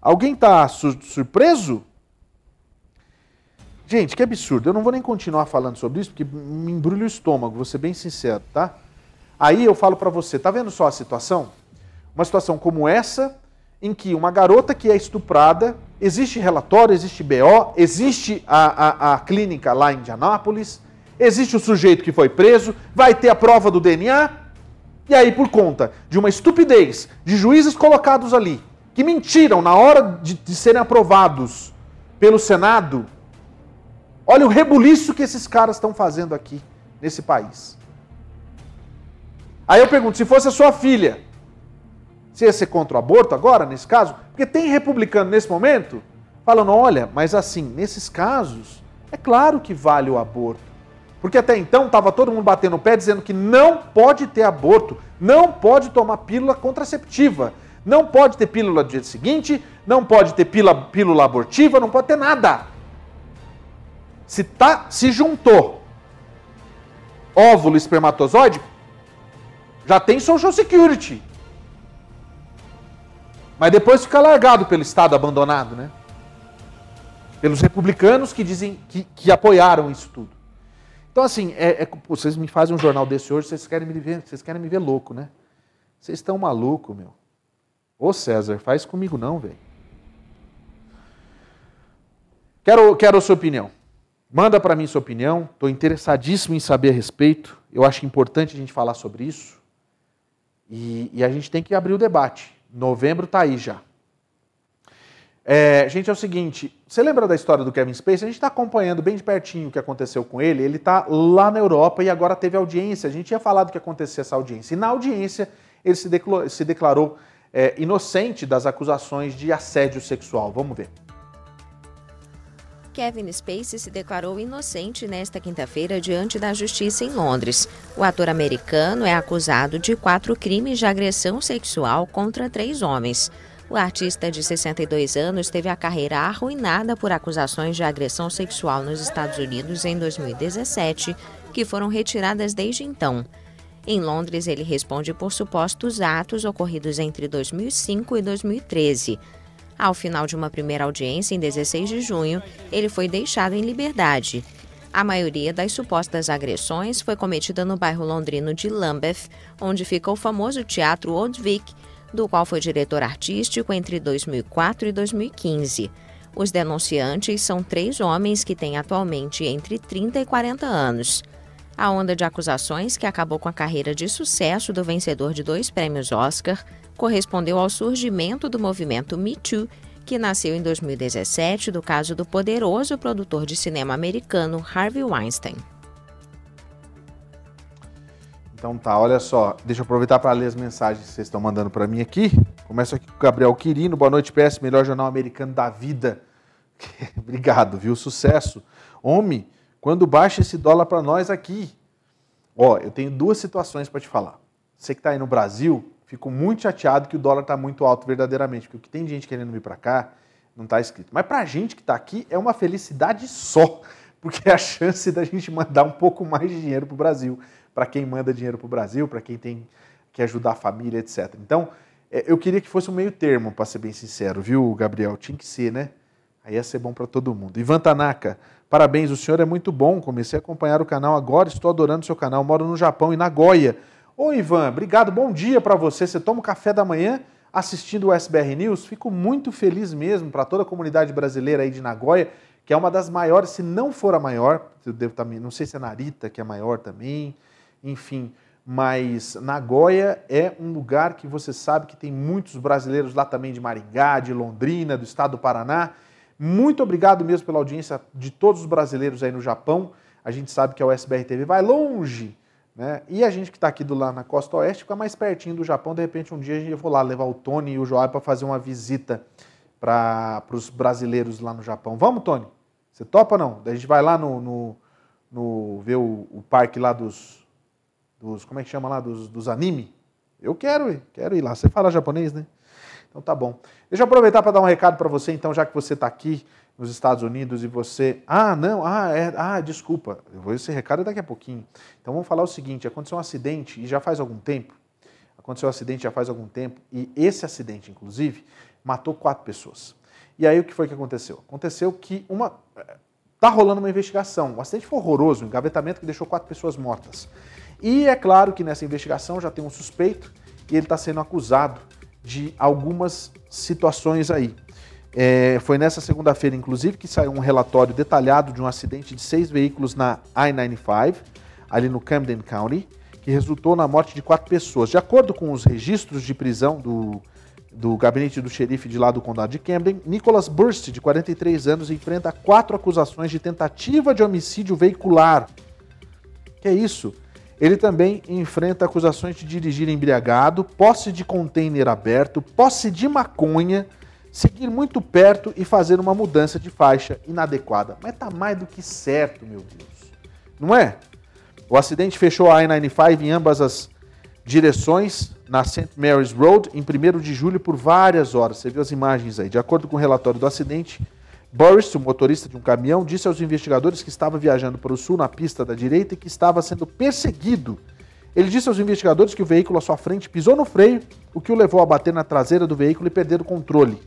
Speaker 3: Alguém está surpreso? Gente, que absurdo. Eu não vou nem continuar falando sobre isso, porque me embrulha o estômago, vou ser bem sincero, tá? Aí eu falo para você: tá vendo só a situação? Uma situação como essa em que uma garota que é estuprada, existe relatório, existe BO, existe a, a, a clínica lá em Indianápolis, existe o sujeito que foi preso, vai ter a prova do DNA, e aí, por conta de uma estupidez de juízes colocados ali, que mentiram na hora de, de serem aprovados pelo Senado, olha o rebuliço que esses caras estão fazendo aqui nesse país. Aí eu pergunto: se fosse a sua filha, se ia ser contra o aborto agora, nesse caso? Porque tem republicano nesse momento falando: olha, mas assim, nesses casos, é claro que vale o aborto. Porque até então estava todo mundo batendo o pé dizendo que não pode ter aborto, não pode tomar pílula contraceptiva, não pode ter pílula do dia seguinte, não pode ter pílula, pílula abortiva, não pode ter nada. Se, tá, se juntou óvulo espermatozoide, já tem Social Security. Mas depois fica largado pelo Estado abandonado, né? Pelos republicanos que dizem que, que apoiaram isso tudo. Então, assim, é, é, vocês me fazem um jornal desse hoje, vocês querem me ver, vocês querem me ver louco, né? Vocês estão maluco, meu. Ô César, faz comigo não, velho. Quero, quero a sua opinião. Manda para mim sua opinião. Estou interessadíssimo em saber a respeito. Eu acho importante a gente falar sobre isso. E, e a gente tem que abrir o debate. Novembro está aí já. É, gente, é o seguinte, você lembra da história do Kevin Spacey? A gente está acompanhando bem de pertinho o que aconteceu com ele. Ele está lá na Europa e agora teve audiência. A gente tinha falado que ia acontecer essa audiência. E na audiência ele se declarou, se declarou é, inocente das acusações de assédio sexual. Vamos ver.
Speaker 5: Kevin Spacey se declarou inocente nesta quinta-feira diante da justiça em Londres. O ator americano é acusado de quatro crimes de agressão sexual contra três homens. O artista de 62 anos teve a carreira arruinada por acusações de agressão sexual nos Estados Unidos em 2017, que foram retiradas desde então. Em Londres, ele responde por supostos atos ocorridos entre 2005 e 2013. Ao final de uma primeira audiência, em 16 de junho, ele foi deixado em liberdade. A maioria das supostas agressões foi cometida no bairro londrino de Lambeth, onde fica o famoso teatro Old Vic, do qual foi diretor artístico entre 2004 e 2015. Os denunciantes são três homens que têm atualmente entre 30 e 40 anos. A onda de acusações que acabou com a carreira de sucesso do vencedor de dois prêmios Oscar correspondeu ao surgimento do movimento Me Too, que nasceu em 2017 do caso do poderoso produtor de cinema americano Harvey Weinstein.
Speaker 3: Então tá, olha só, deixa eu aproveitar para ler as mensagens que vocês estão mandando para mim aqui. Começo aqui com o Gabriel Quirino, boa noite PS, melhor jornal americano da vida. Obrigado, viu? Sucesso. Homem, quando baixa esse dólar para nós aqui? Ó, eu tenho duas situações para te falar. Você que está aí no Brasil, fico muito chateado que o dólar está muito alto verdadeiramente, porque o que tem gente querendo vir para cá não está escrito. Mas para a gente que está aqui é uma felicidade só, porque é a chance da gente mandar um pouco mais de dinheiro para o Brasil para quem manda dinheiro para o Brasil, para quem tem que ajudar a família, etc. Então, é, eu queria que fosse um meio termo, para ser bem sincero, viu, Gabriel? Tinha que ser, né? Aí ia ser bom para todo mundo. Ivan Tanaka, parabéns, o senhor é muito bom. Comecei a acompanhar o canal agora, estou adorando o seu canal. Moro no Japão e Nagoya. Ô, Ivan, obrigado, bom dia para você. Você toma o café da manhã assistindo o SBR News? Fico muito feliz mesmo para toda a comunidade brasileira aí de Nagoya, que é uma das maiores, se não for a maior. Eu devo também, não sei se é Narita, que é maior também enfim. Mas Nagoya é um lugar que você sabe que tem muitos brasileiros lá também de Maringá, de Londrina, do estado do Paraná. Muito obrigado mesmo pela audiência de todos os brasileiros aí no Japão. A gente sabe que a USBR TV vai longe, né? E a gente que está aqui do lá na costa oeste fica mais pertinho do Japão. De repente, um dia gente vai lá levar o Tony e o Joab para fazer uma visita para os brasileiros lá no Japão. Vamos, Tony? Você topa não? Daí a gente vai lá no, no, no ver o, o parque lá dos, dos como é que chama lá, dos, dos anime. Eu quero ir, quero ir lá. Você fala japonês, né? Então tá bom. Deixa eu aproveitar para dar um recado para você, então, já que você está aqui nos Estados Unidos e você. Ah, não, ah, é, ah, desculpa. Eu vou esse recado daqui a pouquinho. Então vamos falar o seguinte: aconteceu um acidente e já faz algum tempo. Aconteceu um acidente já faz algum tempo, e esse acidente, inclusive, matou quatro pessoas. E aí o que foi que aconteceu? Aconteceu que uma. Está rolando uma investigação. O acidente foi horroroso, um engavetamento que deixou quatro pessoas mortas. E é claro que nessa investigação já tem um suspeito e ele está sendo acusado de algumas situações aí. É, foi nessa segunda-feira, inclusive, que saiu um relatório detalhado de um acidente de seis veículos na I-95, ali no Camden County, que resultou na morte de quatro pessoas. De acordo com os registros de prisão do, do gabinete do xerife de lá do condado de Camden, Nicholas Burst, de 43 anos, enfrenta quatro acusações de tentativa de homicídio veicular. Que é isso? Ele também enfrenta acusações de dirigir embriagado, posse de container aberto, posse de maconha, seguir muito perto e fazer uma mudança de faixa inadequada. Mas tá mais do que certo, meu Deus. Não é? O acidente fechou a I-95 em ambas as direções na St. Mary's Road em 1 de julho por várias horas. Você viu as imagens aí. De acordo com o relatório do acidente, Boris, o motorista de um caminhão, disse aos investigadores que estava viajando para o sul na pista da direita e que estava sendo perseguido. Ele disse aos investigadores que o veículo à sua frente pisou no freio, o que o levou a bater na traseira do veículo e perder o controle.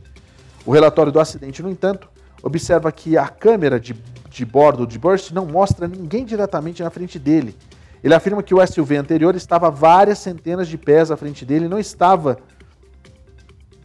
Speaker 3: O relatório do acidente, no entanto, observa que a câmera de, de bordo de Burst não mostra ninguém diretamente na frente dele. Ele afirma que o SUV anterior estava várias centenas de pés à frente dele e não estava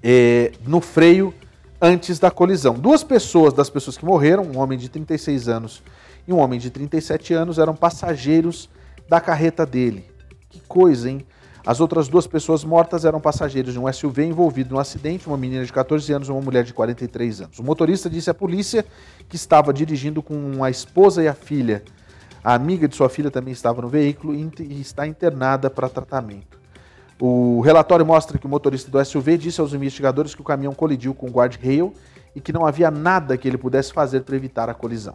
Speaker 3: é, no freio antes da colisão. Duas pessoas das pessoas que morreram, um homem de 36 anos e um homem de 37 anos, eram passageiros da carreta dele. Que coisa, hein? As outras duas pessoas mortas eram passageiros de um SUV envolvido no acidente, uma menina de 14 anos e uma mulher de 43 anos. O motorista disse à polícia que estava dirigindo com a esposa e a filha. A amiga de sua filha também estava no veículo e está internada para tratamento. O relatório mostra que o motorista do SUV disse aos investigadores que o caminhão colidiu com o guard-rail e que não havia nada que ele pudesse fazer para evitar a colisão.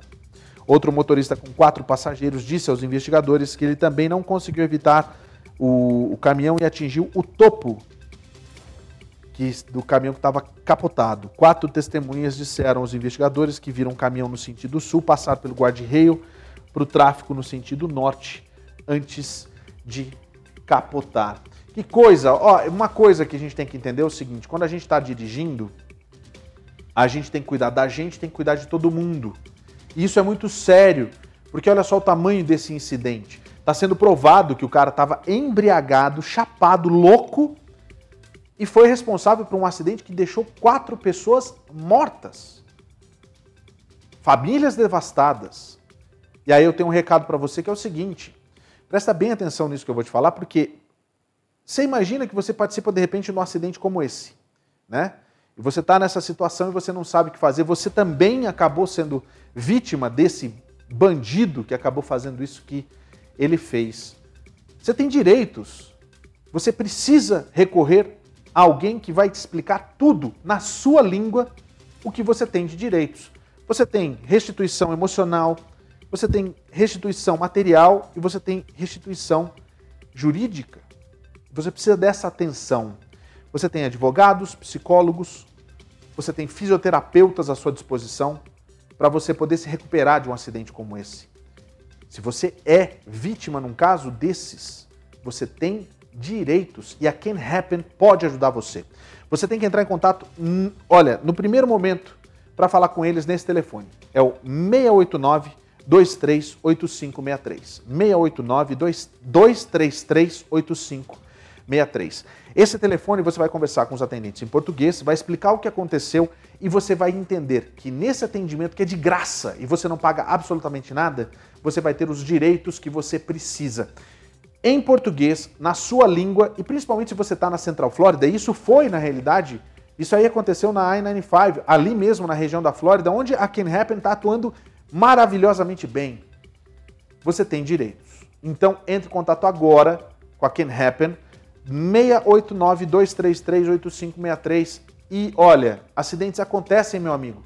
Speaker 3: Outro motorista com quatro passageiros disse aos investigadores que ele também não conseguiu evitar o, o caminhão e atingiu o topo que, do caminhão que estava capotado. Quatro testemunhas disseram aos investigadores que viram o caminhão no sentido sul passar pelo guarda-reio para o tráfego no sentido norte antes de capotar. Que coisa! Ó, uma coisa que a gente tem que entender é o seguinte: quando a gente está dirigindo, a gente tem que cuidar da gente, tem que cuidar de todo mundo. E isso é muito sério, porque olha só o tamanho desse incidente. Está sendo provado que o cara estava embriagado, chapado, louco e foi responsável por um acidente que deixou quatro pessoas mortas. Famílias devastadas. E aí eu tenho um recado para você que é o seguinte: presta bem atenção nisso que eu vou te falar, porque você imagina que você participa de repente de um acidente como esse, né? E você está nessa situação e você não sabe o que fazer. Você também acabou sendo vítima desse bandido que acabou fazendo isso que ele fez. Você tem direitos. Você precisa recorrer a alguém que vai te explicar tudo na sua língua o que você tem de direitos. Você tem restituição emocional, você tem restituição material e você tem restituição jurídica. Você precisa dessa atenção. Você tem advogados, psicólogos, você tem fisioterapeutas à sua disposição para você poder se recuperar de um acidente como esse. Se você é vítima num caso desses, você tem direitos e a Can Happen pode ajudar você. Você tem que entrar em contato, olha, no primeiro momento, para falar com eles nesse telefone. É o 689 238563. 689 233 8563. Esse telefone você vai conversar com os atendentes em português, vai explicar o que aconteceu e você vai entender que nesse atendimento que é de graça e você não paga absolutamente nada, você vai ter os direitos que você precisa. Em português, na sua língua e principalmente se você está na Central Flórida, isso foi na realidade, isso aí aconteceu na I-95, ali mesmo na região da Flórida, onde a Can Happen está atuando maravilhosamente bem. Você tem direitos. Então entre em contato agora com a Can Happen 689-233-8563. E olha, acidentes acontecem, meu amigo.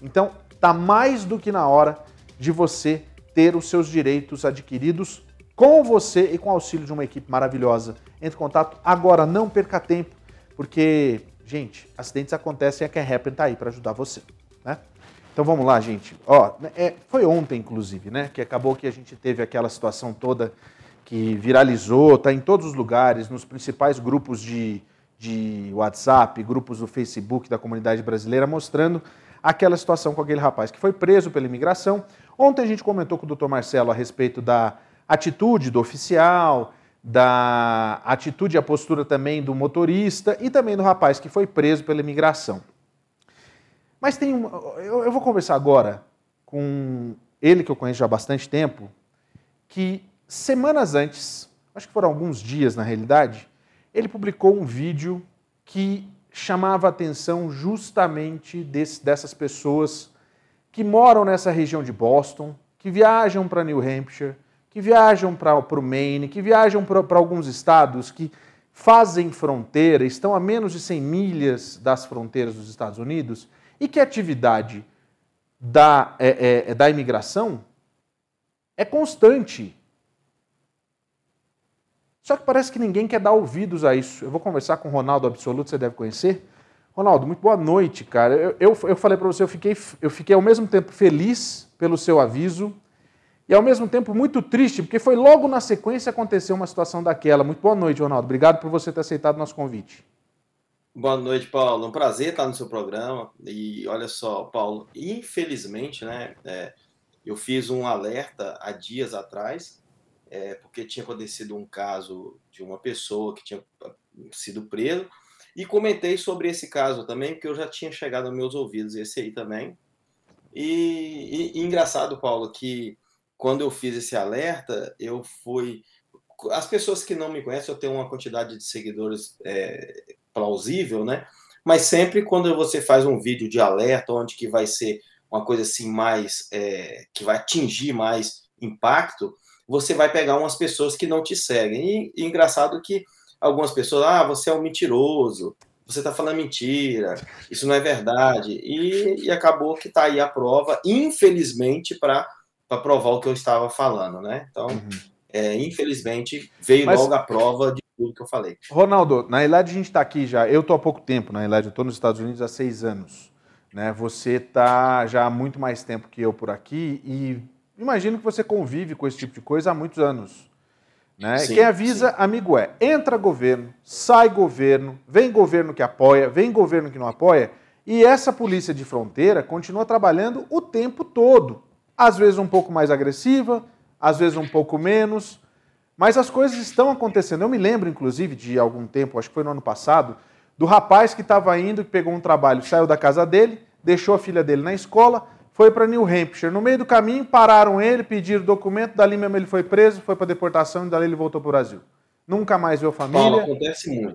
Speaker 3: Então, tá mais do que na hora de você ter os seus direitos adquiridos com você e com o auxílio de uma equipe maravilhosa. Entre em contato agora, não perca tempo, porque, gente, acidentes acontecem e a Can Happen tá aí para ajudar você, né? Então vamos lá, gente. Ó, é, foi ontem, inclusive, né, que acabou que a gente teve aquela situação toda que viralizou, está em todos os lugares, nos principais grupos de, de WhatsApp, grupos do Facebook da comunidade brasileira, mostrando aquela situação com aquele rapaz que foi preso pela imigração. Ontem a gente comentou com o doutor Marcelo a respeito da atitude do oficial, da atitude e a postura também do motorista e também do rapaz que foi preso pela imigração. Mas tem um, eu vou conversar agora com ele que eu conheço já há bastante tempo, que Semanas antes, acho que foram alguns dias na realidade, ele publicou um vídeo que chamava a atenção justamente desse, dessas pessoas que moram nessa região de Boston, que viajam para New Hampshire, que viajam para o Maine, que viajam para alguns estados que fazem fronteira, estão a menos de 100 milhas das fronteiras dos Estados Unidos, e que a atividade da, é, é, da imigração é constante. Só que parece que ninguém quer dar ouvidos a isso. Eu vou conversar com o Ronaldo Absoluto, você deve conhecer. Ronaldo, muito boa noite, cara. Eu, eu, eu falei para você, eu fiquei, eu fiquei ao mesmo tempo feliz pelo seu aviso e ao mesmo tempo muito triste, porque foi logo na sequência aconteceu uma situação daquela. Muito boa noite, Ronaldo. Obrigado por você ter aceitado o nosso convite.
Speaker 6: Boa noite, Paulo. Um prazer estar no seu programa. E olha só, Paulo, infelizmente, né, é, eu fiz um alerta há dias atrás é, porque tinha acontecido um caso de uma pessoa que tinha ah, sido preso, e comentei sobre esse caso também, porque eu já tinha chegado aos meus ouvidos esse aí também. E, e, e engraçado, Paulo, que quando eu fiz esse alerta, eu fui. As pessoas que não me conhecem, eu tenho uma quantidade de seguidores é, plausível, né? Mas sempre quando você faz um vídeo de alerta, onde que vai ser uma coisa assim mais é, que vai atingir mais impacto, você vai pegar umas pessoas que não te seguem. E, e engraçado que algumas pessoas, ah, você é um mentiroso, você está falando mentira, isso não é verdade. E, e acabou que está aí a prova, infelizmente, para provar o que eu estava falando, né? Então, uhum. é, infelizmente, veio Mas... logo a prova de tudo que eu falei.
Speaker 3: Ronaldo, na realidade a gente está aqui já, eu estou há pouco tempo, na realidade eu estou nos Estados Unidos há seis anos. Né? Você está já há muito mais tempo que eu por aqui e imagino que você convive com esse tipo de coisa há muitos anos. Né? Sim, Quem avisa, sim. amigo é. Entra governo, sai governo, vem governo que apoia, vem governo que não apoia, e essa polícia de fronteira continua trabalhando o tempo todo. Às vezes um pouco mais agressiva, às vezes um pouco menos, mas as coisas estão acontecendo. Eu me lembro, inclusive, de algum tempo, acho que foi no ano passado, do rapaz que estava indo, que pegou um trabalho, saiu da casa dele, deixou a filha dele na escola, foi para New Hampshire. No meio do caminho, pararam ele, pediram documento, dali mesmo ele foi preso, foi para deportação e dali ele voltou para o Brasil. Nunca mais viu a família. Paulo,
Speaker 6: acontece muito.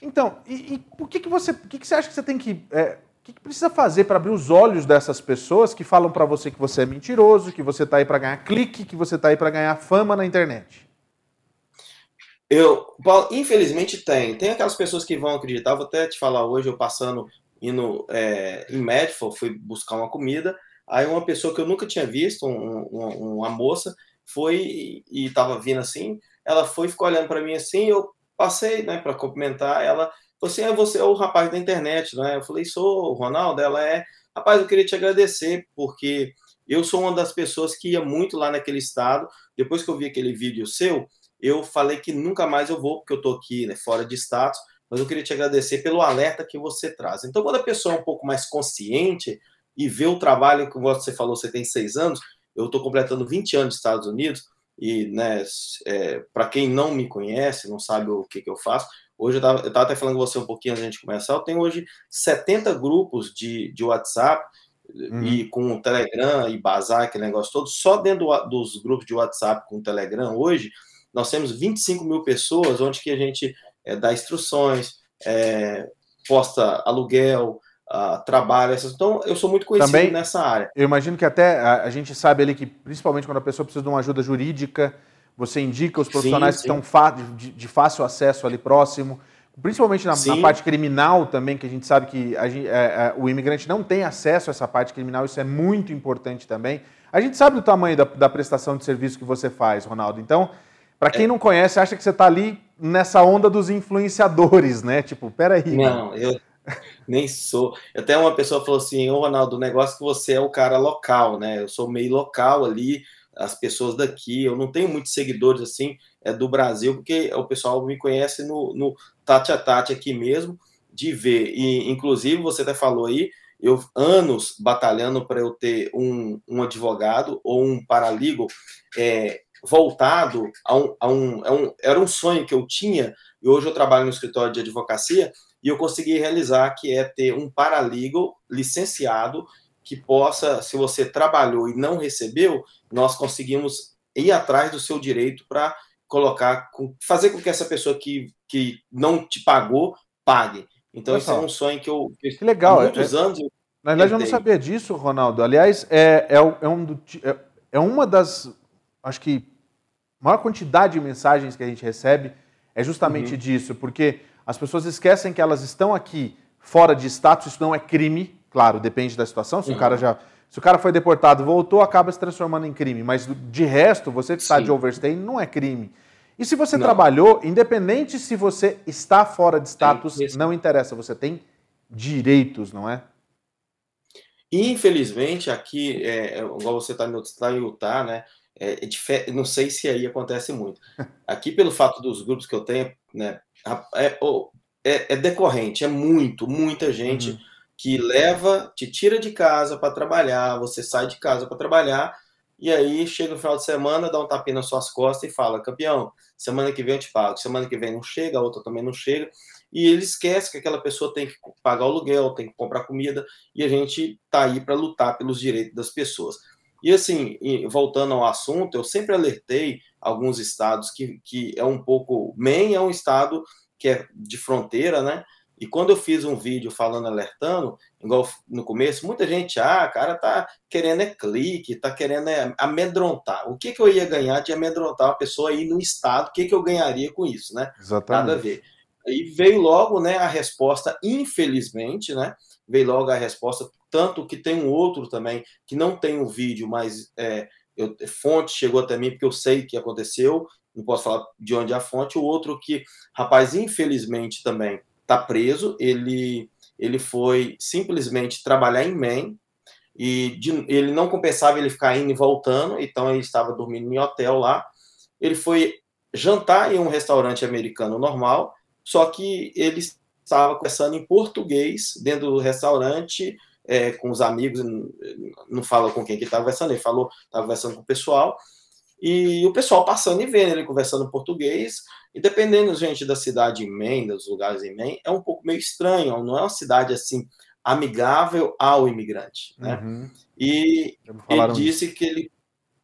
Speaker 3: Então, e, e o que, que você, o que, que você acha que você tem que, é, o que, que precisa fazer para abrir os olhos dessas pessoas que falam para você que você é mentiroso, que você está aí para ganhar clique, que você está aí para ganhar fama na internet?
Speaker 6: Eu, Paulo, infelizmente tem. Tem aquelas pessoas que vão acreditar. Vou até te falar hoje, eu passando indo é, em Medford, fui buscar uma comida. Aí uma pessoa que eu nunca tinha visto, um, um, uma moça, foi e estava vindo assim. Ela foi ficou olhando para mim assim. Eu passei, né, para cumprimentar. Ela você é você é o rapaz da internet, né? Eu falei sou Ronaldo. Ela é rapaz. Eu queria te agradecer porque eu sou uma das pessoas que ia muito lá naquele estado. Depois que eu vi aquele vídeo seu, eu falei que nunca mais eu vou porque eu tô aqui, né, fora de status. Mas eu queria te agradecer pelo alerta que você traz. Então, quando a pessoa é um pouco mais consciente, e ver o trabalho que você falou, você tem seis anos, eu estou completando 20 anos nos Estados Unidos, e né, é, para quem não me conhece, não sabe o que, que eu faço, hoje eu estava até falando com você um pouquinho antes da gente começar, eu tenho hoje 70 grupos de, de WhatsApp, uhum. e com o Telegram e Bazar, aquele negócio todo, só dentro do, dos grupos de WhatsApp com o Telegram hoje, nós temos 25 mil pessoas onde que a gente é, dá instruções, é, posta aluguel, uh, trabalho. Então, eu sou muito conhecido Também, nessa área.
Speaker 3: Eu imagino que até a, a, gente sabe ali que, principalmente quando a pessoa precisa de uma ajuda jurídica, você indica os profissionais sim, sim. que estão de, de, fácil acesso ali próximo. Principalmente na, na, parte criminal também, que a gente sabe que a é, é, o imigrante não tem acesso a essa parte criminal, isso é muito importante também. A gente sabe do tamanho da, da prestação de serviço que você faz, Ronaldo. Então, para quem é. não conhece, acha que você está ali nessa onda dos influenciadores, né? Tipo, peraí.
Speaker 6: Não, eu, Nem sou. Até uma pessoa falou assim: Ô Ronaldo, o negócio é que você é o cara local, né? Eu sou meio local ali, as pessoas daqui. Eu não tenho muitos seguidores assim é do Brasil, porque o pessoal me conhece no, no Tati a Tati aqui mesmo, de ver. E, inclusive, você até falou aí, eu anos batalhando para eu ter um, um advogado ou um paralegal é, voltado a um, a, um, a um. Era um sonho que eu tinha, e hoje eu trabalho no escritório de advocacia e eu consegui realizar, que é ter um paralegal licenciado que possa, se você trabalhou e não recebeu, nós conseguimos ir atrás do seu direito para colocar, fazer com que essa pessoa que, que não te pagou pague. Então, isso é um sonho que eu
Speaker 3: que legal. há muitos é, anos. Na verdade, eu não sabia disso, Ronaldo. Aliás, é, é, é, um do, é, é uma das, acho que, maior quantidade de mensagens que a gente recebe é justamente uhum. disso, porque as pessoas esquecem que elas estão aqui fora de status, isso não é crime, claro, depende da situação. Se uhum. o cara já. Se o cara foi deportado, voltou, acaba se transformando em crime. Mas de resto, você que está de overstay não é crime. E se você não. trabalhou, independente se você está fora de status, não interessa, você tem direitos, não é?
Speaker 6: Infelizmente, aqui, é, é igual você está tá em Utah, né? É, é não sei se aí acontece muito. Aqui, pelo fato dos grupos que eu tenho, né, é, é, é decorrente, é muito, muita gente uhum. que leva, te tira de casa para trabalhar, você sai de casa para trabalhar, e aí chega o final de semana, dá um tapinha nas suas costas e fala: campeão, semana que vem eu te pago, semana que vem não chega, a outra também não chega, e ele esquece que aquela pessoa tem que pagar o aluguel, tem que comprar comida, e a gente está aí para lutar pelos direitos das pessoas. E assim, voltando ao assunto, eu sempre alertei alguns estados que, que é um pouco. Maine é um estado que é de fronteira, né? E quando eu fiz um vídeo falando, alertando, igual no começo, muita gente, ah, cara tá querendo é clique, tá querendo é amedrontar. O que, que eu ia ganhar de amedrontar uma pessoa aí no estado? O que, que eu ganharia com isso, né?
Speaker 3: Exatamente.
Speaker 6: Nada a ver. E veio logo, né, a resposta, infelizmente, né? Veio logo a resposta, tanto que tem um outro também, que não tem o um vídeo, mas é, eu, fonte chegou até mim, porque eu sei o que aconteceu, não posso falar de onde é a fonte, o outro que, rapaz, infelizmente também, está preso. Ele, ele foi simplesmente trabalhar em Maine e de, ele não compensava ele ficar indo e voltando, então ele estava dormindo em hotel lá. Ele foi jantar em um restaurante americano normal, só que ele estava conversando em português dentro do restaurante é, com os amigos, não fala com quem que estava conversando, ele falou, estava conversando com o pessoal, e o pessoal passando e vendo ele conversando em português, e dependendo, gente, da cidade em Maine, dos lugares em Maine, é um pouco meio estranho, não é uma cidade assim amigável ao imigrante, né? Uhum. E ele disse isso. que ele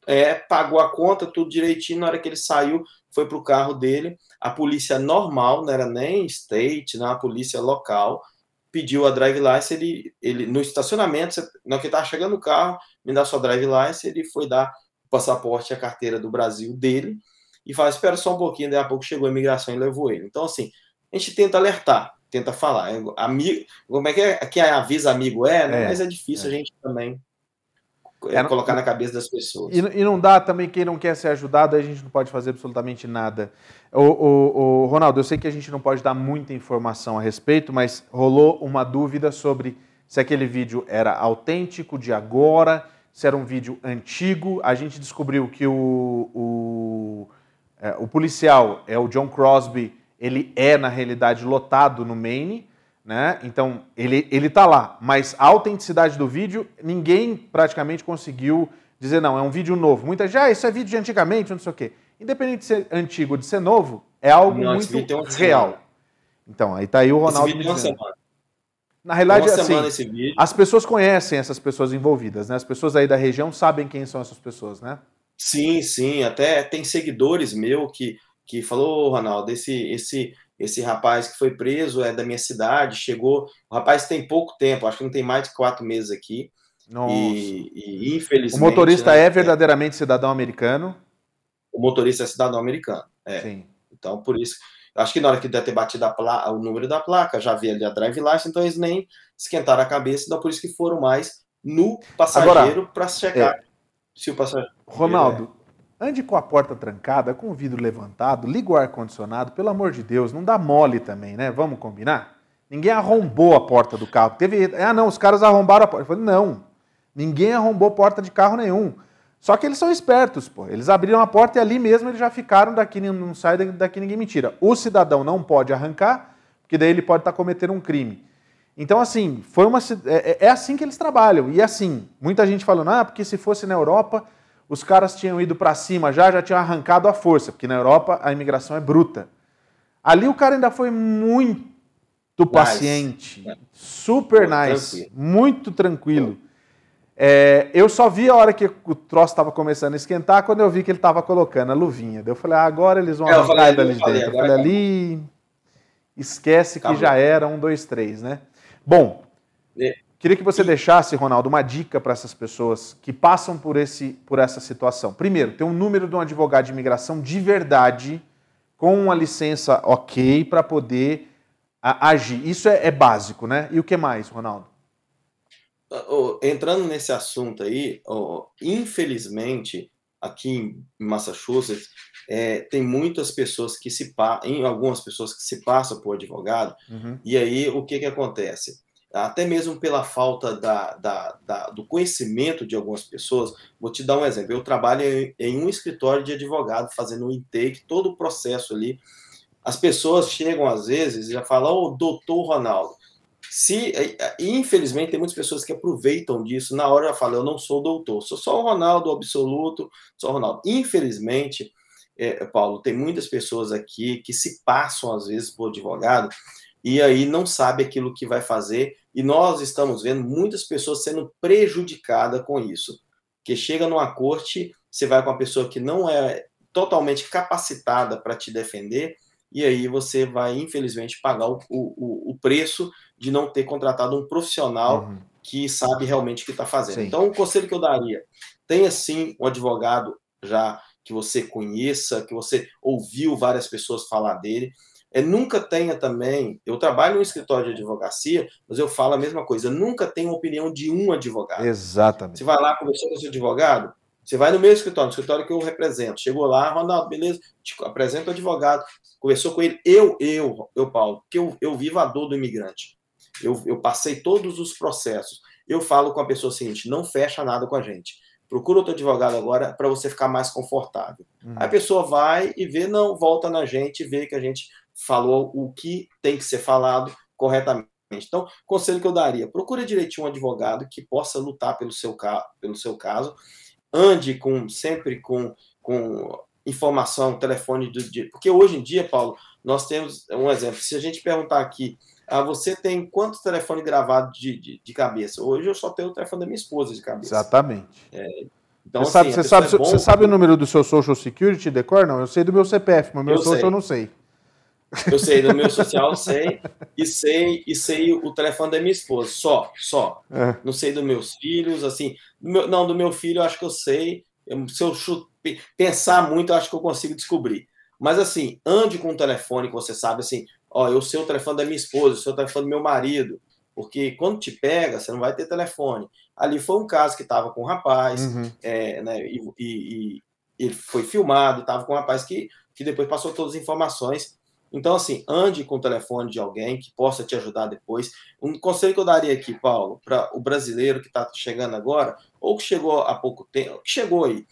Speaker 6: é, pagou a conta, tudo direitinho, na hora que ele saiu, foi para o carro dele, a polícia normal, não era nem state, não, a polícia local, pediu a drive license, ele, ele no estacionamento, na hora que estava chegando no carro, me dá sua drive license, ele foi dar o passaporte e a carteira do Brasil dele, e fala, espera só um pouquinho, daí a pouco chegou a imigração e levou ele. Então, assim, a gente tenta alertar, tenta falar. É, amigo, como é que é? Que avisa amigo é, né? É, Mas é difícil é. a gente também é, é colocar na cabeça das pessoas.
Speaker 3: E, e, não dá também quem não quer ser ajudado, a gente não pode fazer absolutamente nada. O, o, o, Ronaldo, eu sei que a gente não pode dar muita informação a respeito, mas rolou uma dúvida sobre se aquele vídeo era autêntico de agora, se era um vídeo antigo. A gente descobriu que o, o é, o policial é o John Crosby, ele é, na realidade, lotado no Maine, né? Então, ele, ele tá lá. Mas a autenticidade do vídeo, ninguém praticamente conseguiu dizer, não, é um vídeo novo. Muita gente, ah, isso é vídeo de antigamente, não sei o quê. Independente de ser antigo ou de ser novo, é algo não, muito real. Então, aí tá aí o Ronaldo dizendo. Na realidade, assim, as pessoas conhecem essas pessoas envolvidas, né? As pessoas aí da região sabem quem são essas pessoas, né?
Speaker 6: Sim, sim, até tem seguidores meu que, que falou, oh, Ronaldo, esse, esse, esse rapaz que foi preso é da minha cidade, chegou. O rapaz tem pouco tempo, acho que não tem mais de quatro meses aqui. Nossa. E, e infelizmente.
Speaker 3: O motorista né, é verdadeiramente cidadão americano?
Speaker 6: O motorista é cidadão americano. É. Sim. Então, por isso. Acho que na hora que deve ter batido placa, o número da placa, já vi ali a drive license, então eles nem esquentaram a cabeça, então por isso que foram mais no passageiro para checar. É se o passageiro.
Speaker 3: Ronaldo, é. Ande com a porta trancada, com o vidro levantado, liga o ar-condicionado, pelo amor de Deus, não dá mole também, né? Vamos combinar? Ninguém arrombou a porta do carro. Teve. Ah, não, os caras arrombaram a porta. Eu falei, não. Ninguém arrombou porta de carro nenhum. Só que eles são espertos, pô. Eles abriram a porta e ali mesmo eles já ficaram daqui, não sai daqui ninguém me tira. O cidadão não pode arrancar, porque daí ele pode estar cometendo um crime. Então, assim, foi uma, é, é, é, assim que eles trabalham. E assim, muita gente falando, ah, porque se fosse na Europa, os caras tinham ido para cima já, já tinham arrancado a força, porque na Europa a imigração é bruta. Ali o cara ainda foi muito nice. paciente, super nice, tranquilo. muito tranquilo. É, eu só vi a hora que o troço estava começando a esquentar, quando eu vi que ele estava colocando a luvinha. Eu falei, ah, agora eles vão arrancar dali de dentro. Eu falei, ali, esquece que já era um, dois, três, né? Bom, é. Queria que você deixasse, Ronaldo, uma dica para essas pessoas que passam por, esse, por essa situação. Primeiro, ter um número de um advogado de imigração de verdade, com uma licença ok, para poder a, agir. Isso é, é, básico, né? E o que mais, Ronaldo?
Speaker 6: Entrando nesse assunto aí, infelizmente, aqui em Massachusetts, é, tem muitas pessoas que se em algumas pessoas que se passam por advogado, uhum. e aí o que, que acontece? Até mesmo pela falta da, da, da, do conhecimento de algumas pessoas, vou te dar um exemplo. Eu trabalho em, um escritório de advogado, fazendo um intake, todo o processo ali. As pessoas chegam às vezes e já falam, ô, oh, doutor Ronaldo, Se, infelizmente, tem muitas pessoas que aproveitam disso. Na hora eu falo, eu não sou doutor, sou só o Ronaldo absoluto, sou o Ronaldo. Infelizmente, é, Paulo, tem muitas pessoas aqui que se passam, às vezes, por advogado e aí não sabe aquilo que vai fazer. E nós estamos vendo muitas pessoas sendo prejudicadas com isso. Que chega numa corte, você vai com uma pessoa que não é totalmente capacitada para te defender, e aí você vai, infelizmente, pagar o, o, o preço de não ter contratado um profissional uhum. que sabe realmente o que está fazendo. Sim. Então, o conselho que eu daria: tenha sim um advogado já que você conheça, que você ouviu várias pessoas falar dele. É, nunca tenha também. Eu trabalho no escritório de advocacia, mas eu falo a mesma coisa. Nunca tenha opinião de um advogado.
Speaker 3: Exatamente.
Speaker 6: Você vai lá conversar com o seu advogado, você vai no meu escritório, no escritório que eu represento. Chegou lá, Ronaldo, beleza? Te apresento o advogado. Conversou com ele. Eu, eu, eu, Paulo, porque eu, eu vivo a dor do imigrante. Eu, eu passei todos os processos. Eu falo com a pessoa o seguinte: não fecha nada com a gente procura outro advogado agora para você ficar mais confortável. Uhum. Aí a pessoa vai e vê, não, volta na gente, vê que a gente falou o que tem que ser falado corretamente. Então, conselho que eu daria: procure direitinho um advogado que possa lutar pelo seu, pelo seu caso, ande com sempre com, com informação, telefone do dia. Porque hoje em dia, Paulo, nós temos um exemplo. Se a gente perguntar aqui, ah, você tem quantos telefones gravados de, de, de, cabeça? Hoje eu só tenho o telefone da minha esposa de cabeça.
Speaker 3: Exatamente. É, então, você, assim, sabe, você, sabe, é você sabe o número do seu Social Security, decor? Não, eu sei do meu CPF, mas meu eu Social sei. eu não sei.
Speaker 6: Eu sei do meu social, sei, e sei, e sei o telefone da minha esposa, só, só. É. Não sei dos meus filhos, assim. Do meu, não, do meu filho eu acho que eu sei. Eu, se eu pensar muito, eu acho que eu consigo descobrir. Mas assim, ande com um telefone que você sabe assim, ó, eu sei o telefone da minha esposa, eu sei o telefone do meu marido. Porque quando te pega, você não vai ter telefone. Ali foi um caso que estava com um rapaz, uhum. é, né, e, e, e, ele foi filmado, estava com um rapaz que, que depois passou todas as informações então, assim, ande com o telefone de alguém que possa te ajudar depois. Um conselho que eu daria aqui, Paulo, para o brasileiro que está chegando agora, ou que chegou há pouco tempo, que chegou aí,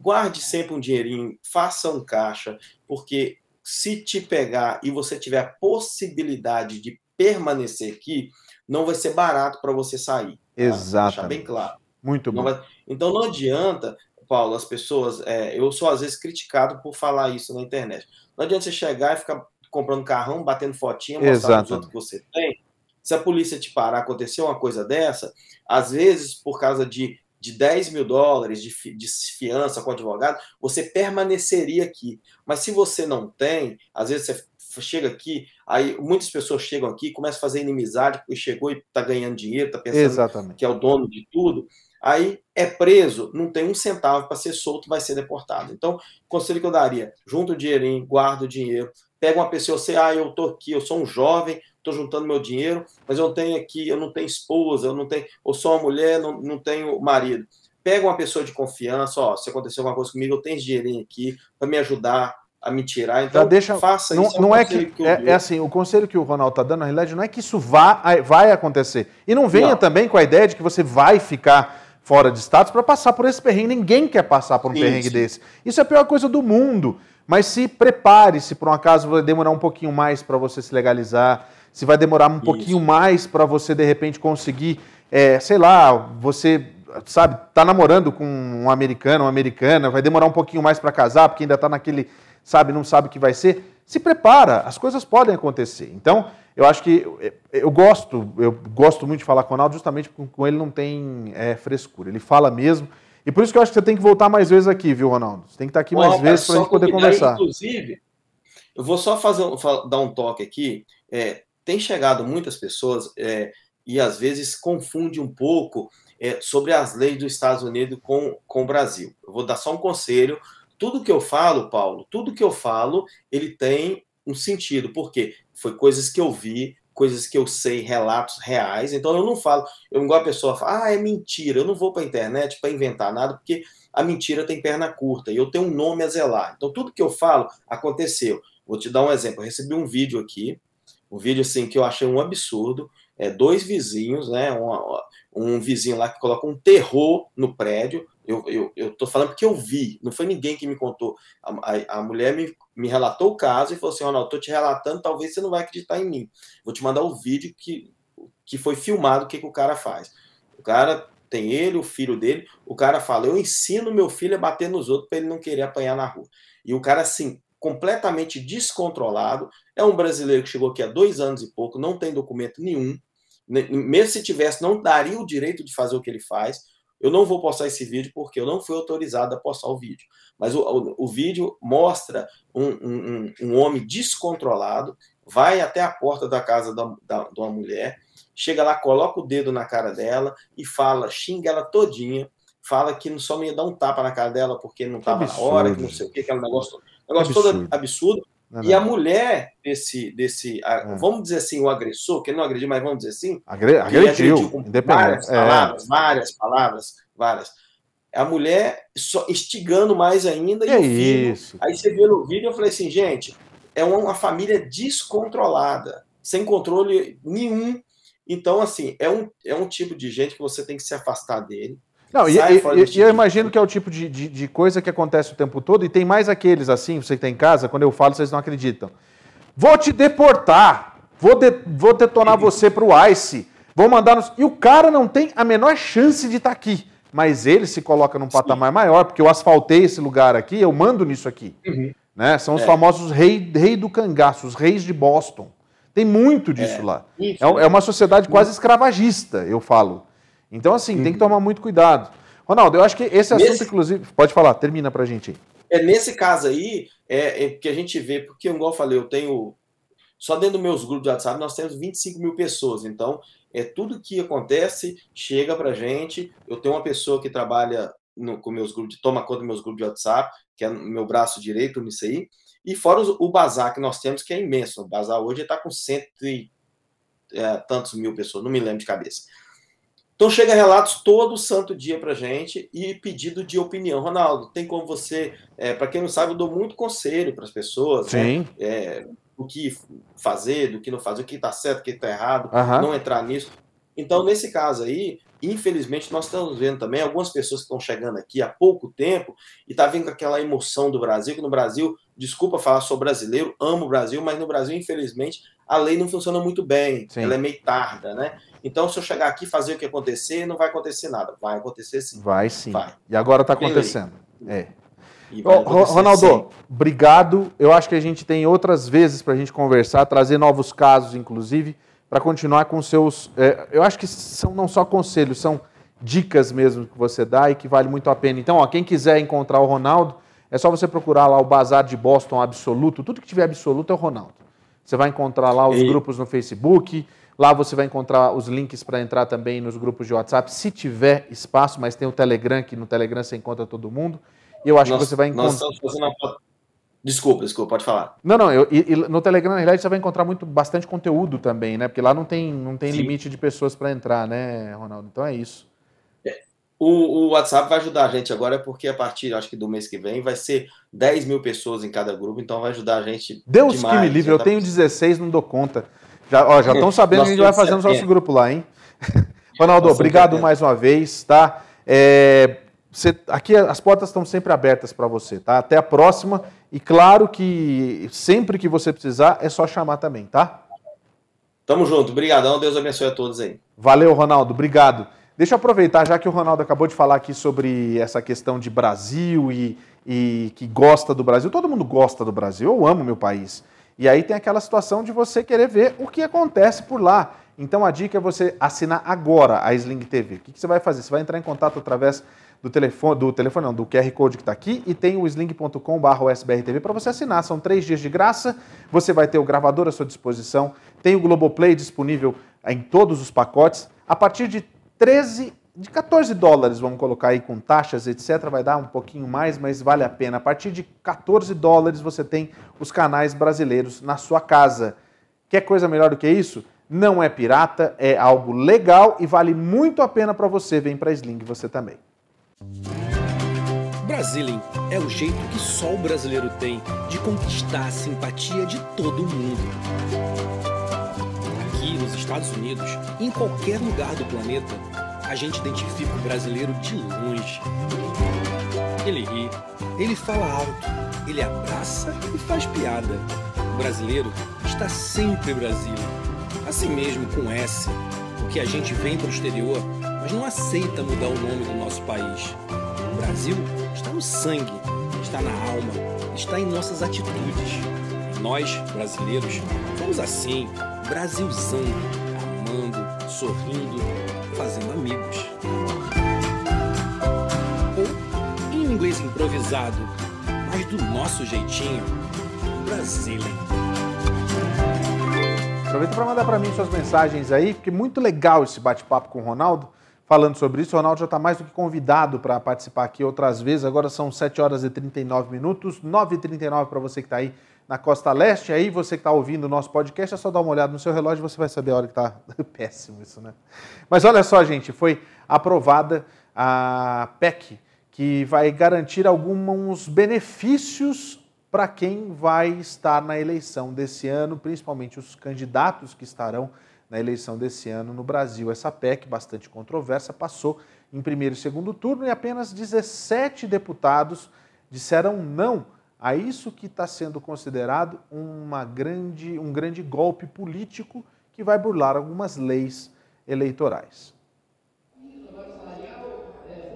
Speaker 6: guarde sempre um dinheirinho, faça um caixa, porque se te pegar e você tiver a possibilidade de permanecer aqui, não vai ser barato para você sair. Tá?
Speaker 3: Exato.
Speaker 6: Deixar bem claro.
Speaker 3: Muito bom.
Speaker 6: Vai... Então não adianta, Paulo, as pessoas. É, eu sou às vezes criticado por falar isso na internet. Não adianta você chegar e ficar comprando carrão, batendo fotinha, mostrando os outros que você tem. Se a polícia te parar, aconteceu uma coisa dessa, às vezes, por causa de, de 10 mil dólares de, de fiança com advogado, você permaneceria aqui. Mas se você não tem, às vezes você chega aqui, aí muitas pessoas chegam aqui, começam a fazer inimizade, porque chegou e está ganhando dinheiro, está pensando Exatamente. que é o dono de tudo. Aí é preso, não tem um centavo para ser solto, vai ser deportado. Então, conselho que eu daria: junta o dinheirinho, guarda o dinheiro, pega uma pessoa, você, ah, eu tô aqui, eu sou um jovem, estou juntando meu dinheiro, mas eu tenho aqui, eu não tenho esposa, eu não tenho, ou sou uma mulher, não, não tenho marido. Pega uma pessoa de confiança, ó, se aconteceu alguma coisa comigo, eu tenho esse dinheirinho aqui para me ajudar a me tirar. Então, Já deixa, faça
Speaker 3: não, isso. É não é que, que é, é, assim, o conselho que o Ronaldo está dando, na realidade, não é que isso vá, vai acontecer. E não venha não. também com a ideia de que você vai ficar fora de status para passar por esse perrengue. Ninguém quer passar por um isso. perrengue desse. Isso é a pior coisa do mundo. Mas se prepare, se por um acaso vai demorar um pouquinho mais para você se legalizar, se vai demorar um Isso. pouquinho mais para você de repente conseguir, é, sei lá, você sabe, tá namorando com um americano, uma americana, vai demorar um pouquinho mais para casar, porque ainda está naquele, sabe, não sabe o que vai ser. Se prepara, as coisas podem acontecer. Então, eu acho que eu gosto, eu gosto muito de falar com o Ronaldo, justamente porque com ele não tem é, frescura. Ele fala mesmo. E por isso que eu acho que você tem que voltar mais vezes aqui, viu, Ronaldo? Você tem que estar aqui mais vezes para a gente poder conversar.
Speaker 6: Inclusive, eu vou só fazer dar um toque aqui. É, tem chegado muitas pessoas é, e às vezes confunde um pouco é, sobre as leis dos Estados Unidos com, com o Brasil. Eu vou dar só um conselho. Tudo que eu falo, Paulo, tudo que eu falo, ele tem um sentido, porque foi coisas que eu vi, coisas que eu sei, relatos reais. Então eu não falo, eu igual a pessoa fala, ah, é mentira. Eu não vou para a internet para inventar nada, porque a mentira tem perna curta e eu tenho um nome a zelar. Então tudo que eu falo aconteceu. Vou te dar um exemplo. Eu recebi um vídeo aqui, um vídeo assim que eu achei um absurdo. É, dois vizinhos, né? Um, um vizinho lá que coloca um terror no prédio. Eu, eu, eu tô falando porque eu vi, não foi ninguém que me contou. A, a, a mulher me, me relatou o caso e falou assim: Ronaldo, tô te relatando, talvez você não vai acreditar em mim. Vou te mandar o vídeo que que foi filmado o que, que o cara faz. O cara tem ele, o filho dele, o cara fala: Eu ensino meu filho a bater nos outros para ele não querer apanhar na rua. E o cara, assim, completamente descontrolado. É um brasileiro que chegou aqui há dois anos e pouco, não tem documento nenhum. Mesmo se tivesse, não daria o direito de fazer o que ele faz. Eu não vou postar esse vídeo porque eu não fui autorizado a postar o vídeo. Mas o, o, o vídeo mostra um, um, um, homem descontrolado, vai até a porta da casa da, da, de uma mulher, chega lá, coloca o dedo na cara dela e fala, xinga ela todinha, fala que só não ia dar um tapa na cara dela porque não estava na hora, que não sei o que, aquele negócio, negócio absurdo. todo absurdo. Não, não. E a mulher desse, desse é. vamos dizer assim, o agressor, que ele não agrediu, mas vamos dizer assim,
Speaker 3: Agre agrediu, agrediu com
Speaker 6: várias é. palavras, várias palavras, várias. A mulher só instigando mais ainda.
Speaker 3: e filho, isso.
Speaker 6: Aí você vê no vídeo, eu falei assim, gente, é uma família descontrolada, sem controle nenhum. Então, assim, é um, é um tipo de gente que você tem que se afastar dele.
Speaker 3: Não, e, e, e tipo eu imagino que é o tipo de, de, de, coisa que acontece o tempo todo, e tem mais aqueles assim, você que tem em casa, quando eu falo, vocês não acreditam. Vou te deportar, vou, de, vou detonar você pro ICE, vou mandar. Nos... E o cara não tem a menor chance de estar tá aqui. Mas ele se coloca num patamar Sim. maior, porque eu asfaltei esse lugar aqui, eu mando nisso aqui. Uhum. Né? São os é. famosos rei, rei do cangaço, os reis de Boston. Tem muito disso é. lá. Isso, é, é, uma sociedade quase escravagista, eu falo. Então, assim, uhum. tem que uhum. tomar muito cuidado. Ronaldo, eu acho que esse assunto, nesse... inclusive. Pode falar, termina pra gente aí.
Speaker 6: É, nesse caso aí, é, é que a gente vê, porque, igual eu falei, eu tenho. Só dentro dos meus grupos de WhatsApp nós temos 25 mil pessoas. Então, é tudo que acontece chega pra gente. Eu tenho uma pessoa que trabalha no, com meus grupos, toma conta dos meus grupos de WhatsApp, que é meu braço direito nisso aí. E fora o, o bazar que nós temos, que é imenso. O bazar hoje está com cento e é, tantos mil pessoas, não me lembro de cabeça. Então chega relatos todo santo dia para gente e pedido de opinião. Ronaldo, tem como você, é, para quem não sabe, eu dou muito conselho para as pessoas,
Speaker 3: né? Sim.
Speaker 6: Né? É, o que fazer, do que não fazer, o que está certo, o que está errado, uhum. não entrar nisso. Então nesse caso aí, infelizmente nós estamos vendo também algumas pessoas que estão chegando aqui há pouco tempo e tá vindo com aquela emoção do Brasil, que no Brasil, desculpa falar, sou brasileiro, amo o Brasil, mas no Brasil infelizmente a lei não funciona muito bem, Sim. ela é meio tarda, né? Então, se eu chegar aqui e fazer o que acontecer, não vai acontecer nada. Vai acontecer sim.
Speaker 3: Vai sim. Vai. E agora está acontecendo. É. Ronaldo, sim. obrigado. Eu acho que a gente tem outras vezes para a gente conversar, trazer novos casos, inclusive, para continuar com seus. É, eu acho que são não só conselhos, são dicas mesmo que você dá e que vale muito a pena. Então, ó, quem quiser encontrar o Ronaldo, é só você procurar lá o Bazar de Boston Absoluto. Tudo que tiver absoluto é o Ronaldo. Você vai encontrar lá os e... grupos no Facebook. Lá você vai encontrar os links para entrar também nos grupos de WhatsApp, se tiver espaço, mas tem o Telegram, que no Telegram você encontra todo mundo. E eu acho nós, que você vai encontrar. Nós estamos fazendo
Speaker 6: uma... Desculpa, desculpa, pode falar.
Speaker 3: Não, não, eu, e, no Telegram, na realidade, você vai encontrar muito, bastante conteúdo também, né? Porque lá não tem, não tem limite de pessoas para entrar, né, Ronaldo? Então é isso.
Speaker 6: É. O, o, WhatsApp vai ajudar a gente agora, porque a partir, acho que do mês que vem, vai ser 10 mil pessoas em cada grupo, então vai ajudar a gente.
Speaker 3: Deus demais, que me livre, eu tá... tenho 16, não dou conta. Já, ó, já estão sabendo que a gente vai fazer no nosso grupo lá, hein? Ronaldo, obrigado mais uma vez, tá? É, você, aqui as portas estão sempre abertas para você, tá? Até a próxima. E claro que sempre que você precisar, é só chamar também, tá?
Speaker 6: Tamo junto, obrigadão, Deus abençoe a todos aí.
Speaker 3: Valeu, Ronaldo, obrigado. Deixa eu aproveitar, já que o Ronaldo acabou de falar aqui sobre essa questão de Brasil e, e que gosta do Brasil. Todo mundo gosta do Brasil, eu amo meu país. E aí tem aquela situação de você querer ver o que acontece por lá. Então a dica é você assinar agora a Sling TV. O que, você vai fazer? Você vai entrar em contato através do telefone, do telefone não, do QR Code que está aqui e tem o sling.com.br para você assinar. São três dias de graça. Você vai ter o gravador à sua disposição. Tem o Globoplay disponível em todos os pacotes. A partir de 13 de 14 dólares, vamos colocar aí com taxas, etc., vai dar um pouquinho mais, mas vale a pena. A partir de 14 dólares você tem os canais brasileiros na sua casa. Quer coisa melhor do que isso? Não é pirata, é algo legal e vale muito a pena para você. Vem para Sling você também.
Speaker 2: Brasilim é o jeito que só o brasileiro tem de conquistar a simpatia de todo mundo. Aqui nos Estados Unidos, em qualquer lugar do planeta, a gente identifica o brasileiro de longe. Ele ri, ele fala alto, ele abraça e faz piada. O brasileiro está sempre Brasília, assim mesmo com S,
Speaker 7: porque a gente vem para o exterior, mas não aceita mudar o nome do nosso país. O Brasil está no sangue, está na alma, está em nossas atitudes. Nós, brasileiros, somos assim, Brasilzão, amando, sorrindo, fazendo amigos. Ou, em inglês improvisado, mas do nosso jeitinho, Brasília.
Speaker 3: Aproveita para mandar para mim suas mensagens aí, porque muito legal esse bate-papo com o Ronaldo, falando sobre isso. O Ronaldo já está mais do que convidado para participar aqui outras vezes. Agora são 7 horas e 39 minutos, 9h39 para você que está aí na Costa Leste. Aí você que está ouvindo o nosso podcast, é só dar uma olhada no seu relógio e você vai saber a hora que está. Péssimo isso, né? Mas olha só, gente, foi aprovada a PEC, que vai garantir alguns benefícios para quem vai estar na eleição desse ano, principalmente os candidatos que estarão na eleição desse ano no Brasil. Essa PEC, bastante controversa, passou em primeiro e segundo turno e apenas 17 deputados disseram não a isso que está sendo considerado uma grande, um grande golpe político que vai burlar algumas leis eleitorais.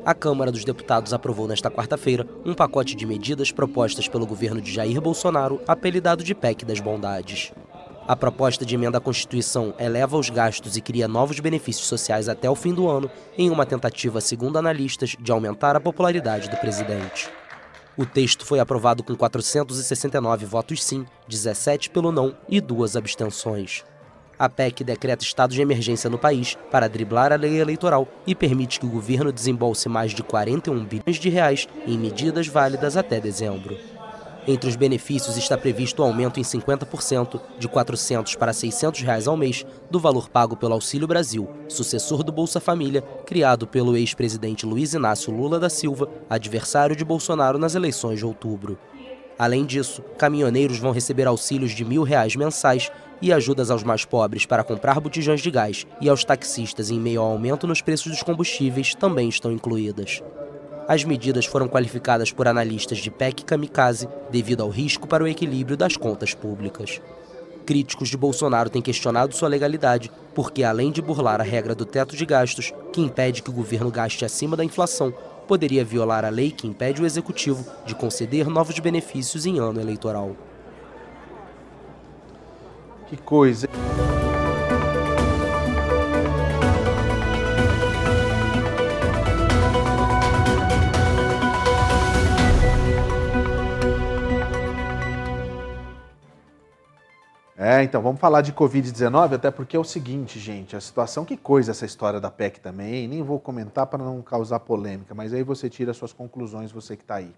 Speaker 8: A Câmara dos Deputados aprovou nesta quarta-feira um pacote de medidas propostas pelo governo de Jair Bolsonaro, apelidado de PEC das Bondades. A proposta de emenda à Constituição eleva os gastos e cria novos benefícios sociais até o fim do ano, em uma tentativa, segundo analistas, de aumentar a popularidade do presidente. O texto foi aprovado com 469 votos sim, 17 pelo não e duas abstenções. A PEC decreta estado de emergência no país para driblar a lei eleitoral e permite que o governo desembolse mais de 41 bilhões de reais em medidas válidas até dezembro. Entre os benefícios está previsto o aumento em 50%, de R$ 400 para 600 reais ao mês, do valor pago pelo Auxílio Brasil, sucessor do Bolsa Família, criado pelo ex-presidente Luiz Inácio Lula da Silva, adversário de Bolsonaro nas eleições de outubro. Além disso, caminhoneiros vão receber auxílios de mil reais mensais e ajudas aos mais pobres para comprar botijões de gás e aos taxistas em meio ao aumento nos preços dos combustíveis também estão incluídas. As medidas foram qualificadas por analistas de PEC kamikaze devido ao risco para o equilíbrio das contas públicas. Críticos de Bolsonaro têm questionado sua legalidade, porque além de burlar a regra do teto de gastos, que impede que o governo gaste acima da inflação, poderia violar a lei que impede o executivo de conceder novos benefícios em ano eleitoral.
Speaker 3: Que coisa. É, então vamos falar de Covid-19, até porque é o seguinte, gente, a situação, que coisa essa história da PEC também, nem vou comentar para não causar polêmica, mas aí você tira suas conclusões, você que está aí.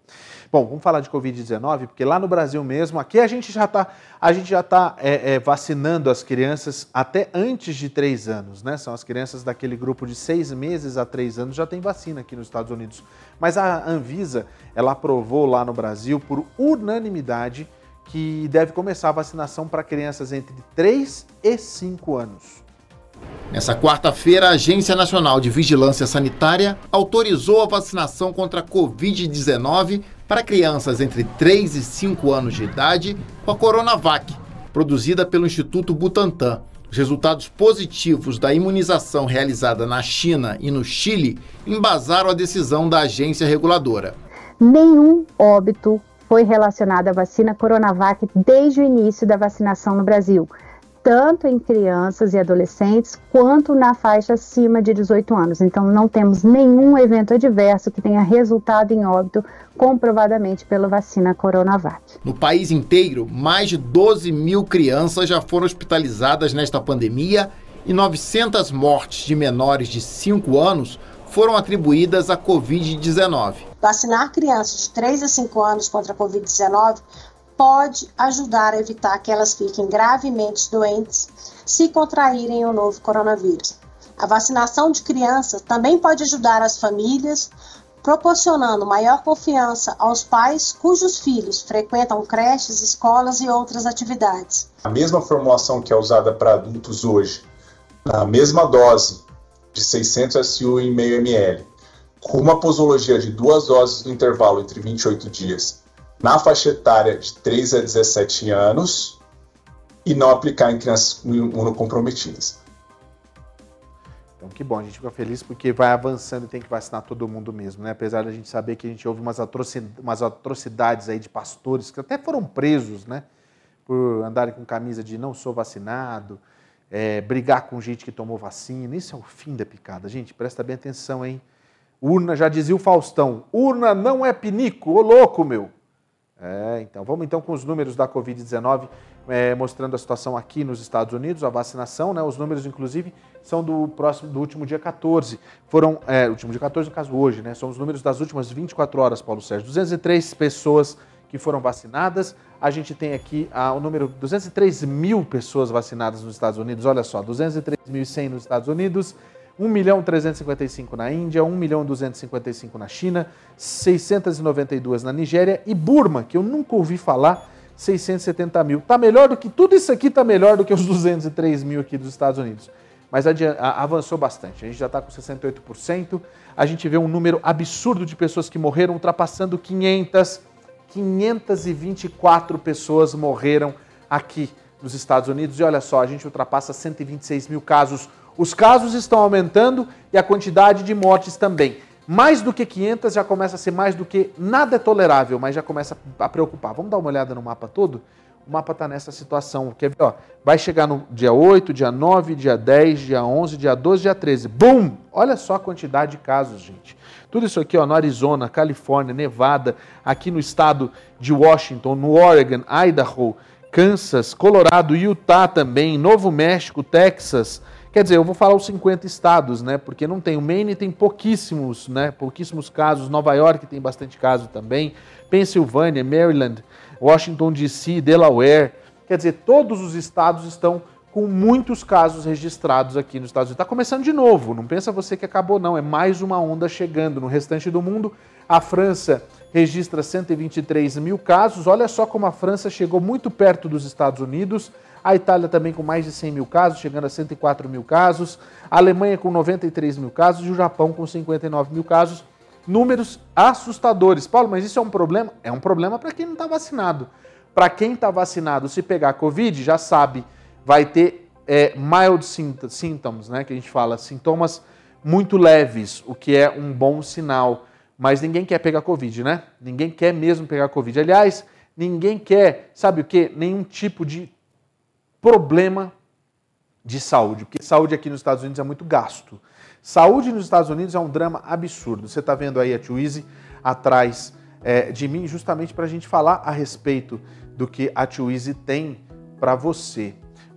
Speaker 3: Bom, vamos falar de Covid-19, porque lá no Brasil mesmo, aqui a gente já está está é, é, vacinando as crianças até antes de três anos, né? São as crianças daquele grupo de seis meses a três anos, já tem vacina aqui nos Estados Unidos. Mas a Anvisa, ela aprovou lá no Brasil, por unanimidade, que deve começar a vacinação para crianças entre 3 e 5 anos.
Speaker 9: Nessa quarta-feira, a Agência Nacional de Vigilância Sanitária autorizou a vacinação contra a Covid-19 para crianças entre 3 e 5 anos de idade com a Coronavac, produzida pelo Instituto Butantan. Os resultados positivos da imunização realizada na China e no Chile embasaram a decisão da agência reguladora.
Speaker 10: Nenhum óbito foi relacionada à vacina Coronavac desde o início da vacinação no Brasil, tanto em crianças e adolescentes quanto na faixa acima de 18 anos. Então, não temos nenhum evento adverso que tenha resultado em óbito comprovadamente pela vacina Coronavac.
Speaker 9: No país inteiro, mais de 12 mil crianças já foram hospitalizadas nesta pandemia e 900 mortes de menores de 5 anos foram atribuídas à Covid-19.
Speaker 11: Vacinar crianças de 3 a 5 anos contra a Covid-19 pode ajudar a evitar que elas fiquem gravemente doentes se contraírem o novo coronavírus. A vacinação de crianças também pode ajudar as famílias, proporcionando maior confiança aos pais cujos filhos frequentam creches, escolas e outras atividades.
Speaker 12: A mesma formulação que é usada para adultos hoje, na mesma dose, de 600 SU em meio ml, com uma posologia de duas doses no intervalo entre 28 dias, na faixa etária de 3 a 17 anos, e não aplicar em crianças imunocomprometidas.
Speaker 3: Então, que bom, a gente fica feliz porque vai avançando e tem que vacinar todo mundo mesmo, né? Apesar da gente saber que a gente ouve umas atrocidades, umas atrocidades aí de pastores que até foram presos, né? Por andarem com camisa de não sou vacinado, é, brigar com gente que tomou vacina. Isso é o fim da picada. Gente, presta bem atenção, hein? Urna, já dizia o Faustão, urna não é pinico, ô louco, meu. É, então, vamos então com os números da Covid-19, é, mostrando a situação aqui nos Estados Unidos, a vacinação, né? Os números, inclusive, são do próximo, do último dia 14. Foram, é, último dia 14, no caso hoje, né? São os números das últimas 24 horas, Paulo Sérgio. 203 pessoas que foram vacinadas. A gente tem aqui ah, o número 203 mil pessoas vacinadas nos Estados Unidos. Olha só, 203.100 nos Estados Unidos, 1 milhão 355 na Índia, 1 milhão 255 na China, 692 na Nigéria e Burma, que eu nunca ouvi falar, 670 mil. Tá melhor do que tudo isso aqui, tá melhor do que os 203 mil aqui dos Estados Unidos. Mas avançou bastante. A gente já está com 68%. A gente vê um número absurdo de pessoas que morreram, ultrapassando 500. 524 pessoas morreram aqui nos Estados Unidos. E olha só, a gente ultrapassa 126 mil casos os casos estão aumentando e a quantidade de mortes também. Mais do que 500 já começa a ser mais do que nada é tolerável, mas já começa a preocupar. Vamos dar uma olhada no mapa todo? O mapa está nessa situação. Quer ver? Ó, vai chegar no dia 8, dia 9, dia 10, dia 11, dia 12, dia 13. Bum! Olha só a quantidade de casos, gente. Tudo isso aqui ó, no Arizona, Califórnia, Nevada, aqui no estado de Washington, no Oregon, Idaho, Kansas, Colorado, Utah também, Novo México, Texas, Quer dizer, eu vou falar os 50 estados, né? Porque não tem. O Maine tem pouquíssimos, né? Pouquíssimos casos. Nova York tem bastante caso também. Pensilvânia, Maryland, Washington DC, Delaware. Quer dizer, todos os estados estão com muitos casos registrados aqui nos Estados Unidos. Está começando de novo, não pensa você que acabou, não. É mais uma onda chegando. No restante do mundo, a França registra 123 mil casos. Olha só como a França chegou muito perto dos Estados Unidos. A Itália também com mais de 100 mil casos, chegando a 104 mil casos. A Alemanha com 93 mil casos e o Japão com 59 mil casos. Números assustadores. Paulo, mas isso é um problema? É um problema para quem não está vacinado. Para quem está vacinado, se pegar Covid, já sabe, vai ter é, mild symptoms, né? Que a gente fala, sintomas muito leves, o que é um bom sinal. Mas ninguém quer pegar Covid, né? Ninguém quer mesmo pegar Covid. Aliás, ninguém quer, sabe o que? Nenhum tipo de problema de saúde, porque saúde aqui nos Estados Unidos é muito gasto. Saúde nos Estados Unidos é um drama absurdo. Você está vendo aí a Twizy atrás é, de mim, justamente para a gente falar a respeito do que a Twizy tem para você.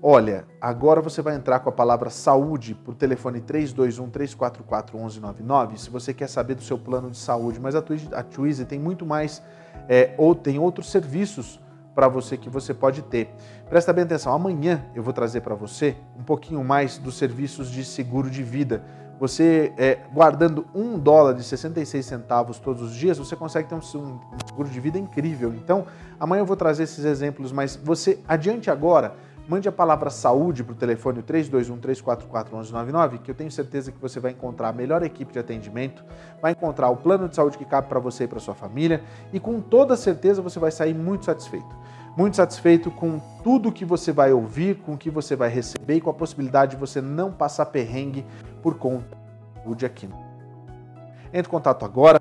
Speaker 3: Olha, agora você vai entrar com a palavra saúde por telefone 321 344 1199 se você quer saber do seu plano de saúde. Mas a Twizy tem muito mais, é, ou tem outros serviços para você que você pode ter. Presta bem atenção, amanhã eu vou trazer para você um pouquinho mais dos serviços de seguro de vida. Você, é, guardando um dólar e 66 centavos todos os dias, você consegue ter um, um seguro de vida incrível. Então, amanhã eu vou trazer esses exemplos, mas você adiante agora Mande a palavra saúde para o telefone 321-344-1199, que eu tenho certeza que você vai encontrar a melhor equipe de atendimento, vai encontrar o plano de saúde que cabe para você e para sua família, e com toda certeza você vai sair muito satisfeito. Muito satisfeito com tudo que você vai ouvir, com o que você vai receber e com a possibilidade de você não passar perrengue por conta da saúde aqui. Entre em contato agora.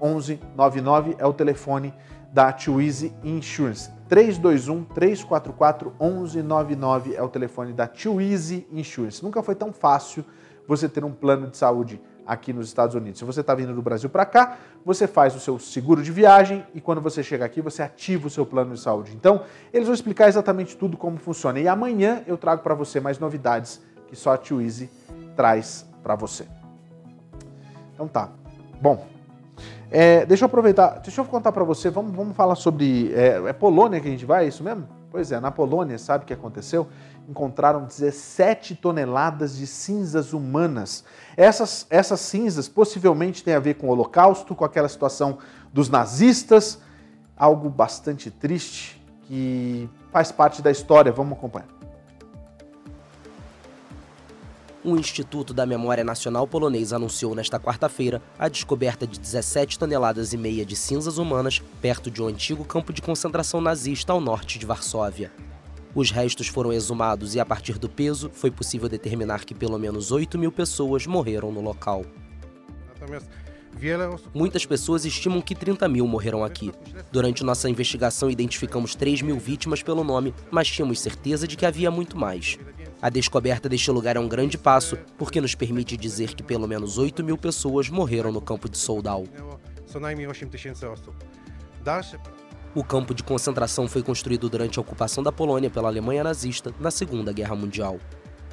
Speaker 3: 1199 é o telefone da Twizy Insurance. 321 344 1199 é o telefone da Too Easy Insurance. Nunca foi tão fácil você ter um plano de saúde aqui nos Estados Unidos. Se você está vindo do Brasil para cá, você faz o seu seguro de viagem e quando você chega aqui, você ativa o seu plano de saúde. Então, eles vão explicar exatamente tudo como funciona. E amanhã eu trago para você mais novidades que só a Too Easy traz para você. Então tá. Bom, é, deixa eu aproveitar, deixa eu contar para você, vamos, vamos falar sobre. É, é, Polônia que a gente vai, é isso mesmo? Pois é, na Polônia, sabe o que aconteceu? Encontraram 17 toneladas de cinzas humanas. Essas, essas cinzas possivelmente têm a ver com o Holocausto, com aquela situação dos nazistas, algo bastante triste que faz parte da história. Vamos acompanhar.
Speaker 8: O Instituto da Memória Nacional Polonês anunciou nesta quarta-feira a descoberta de 17 toneladas e meia de cinzas humanas perto de um antigo campo de concentração nazista ao norte de Varsóvia. Os restos foram exumados e, a partir do peso, foi possível determinar que pelo menos 8 mil pessoas morreram no local. Muitas pessoas estimam que 30 mil morreram aqui. Durante nossa investigação, identificamos 3 mil vítimas pelo nome, mas tínhamos certeza de que havia muito mais. A descoberta deste lugar é um grande passo, porque nos permite dizer que pelo menos 8 mil pessoas morreram no campo de Soldau. O campo de concentração foi construído durante a ocupação da Polônia pela Alemanha nazista na Segunda Guerra Mundial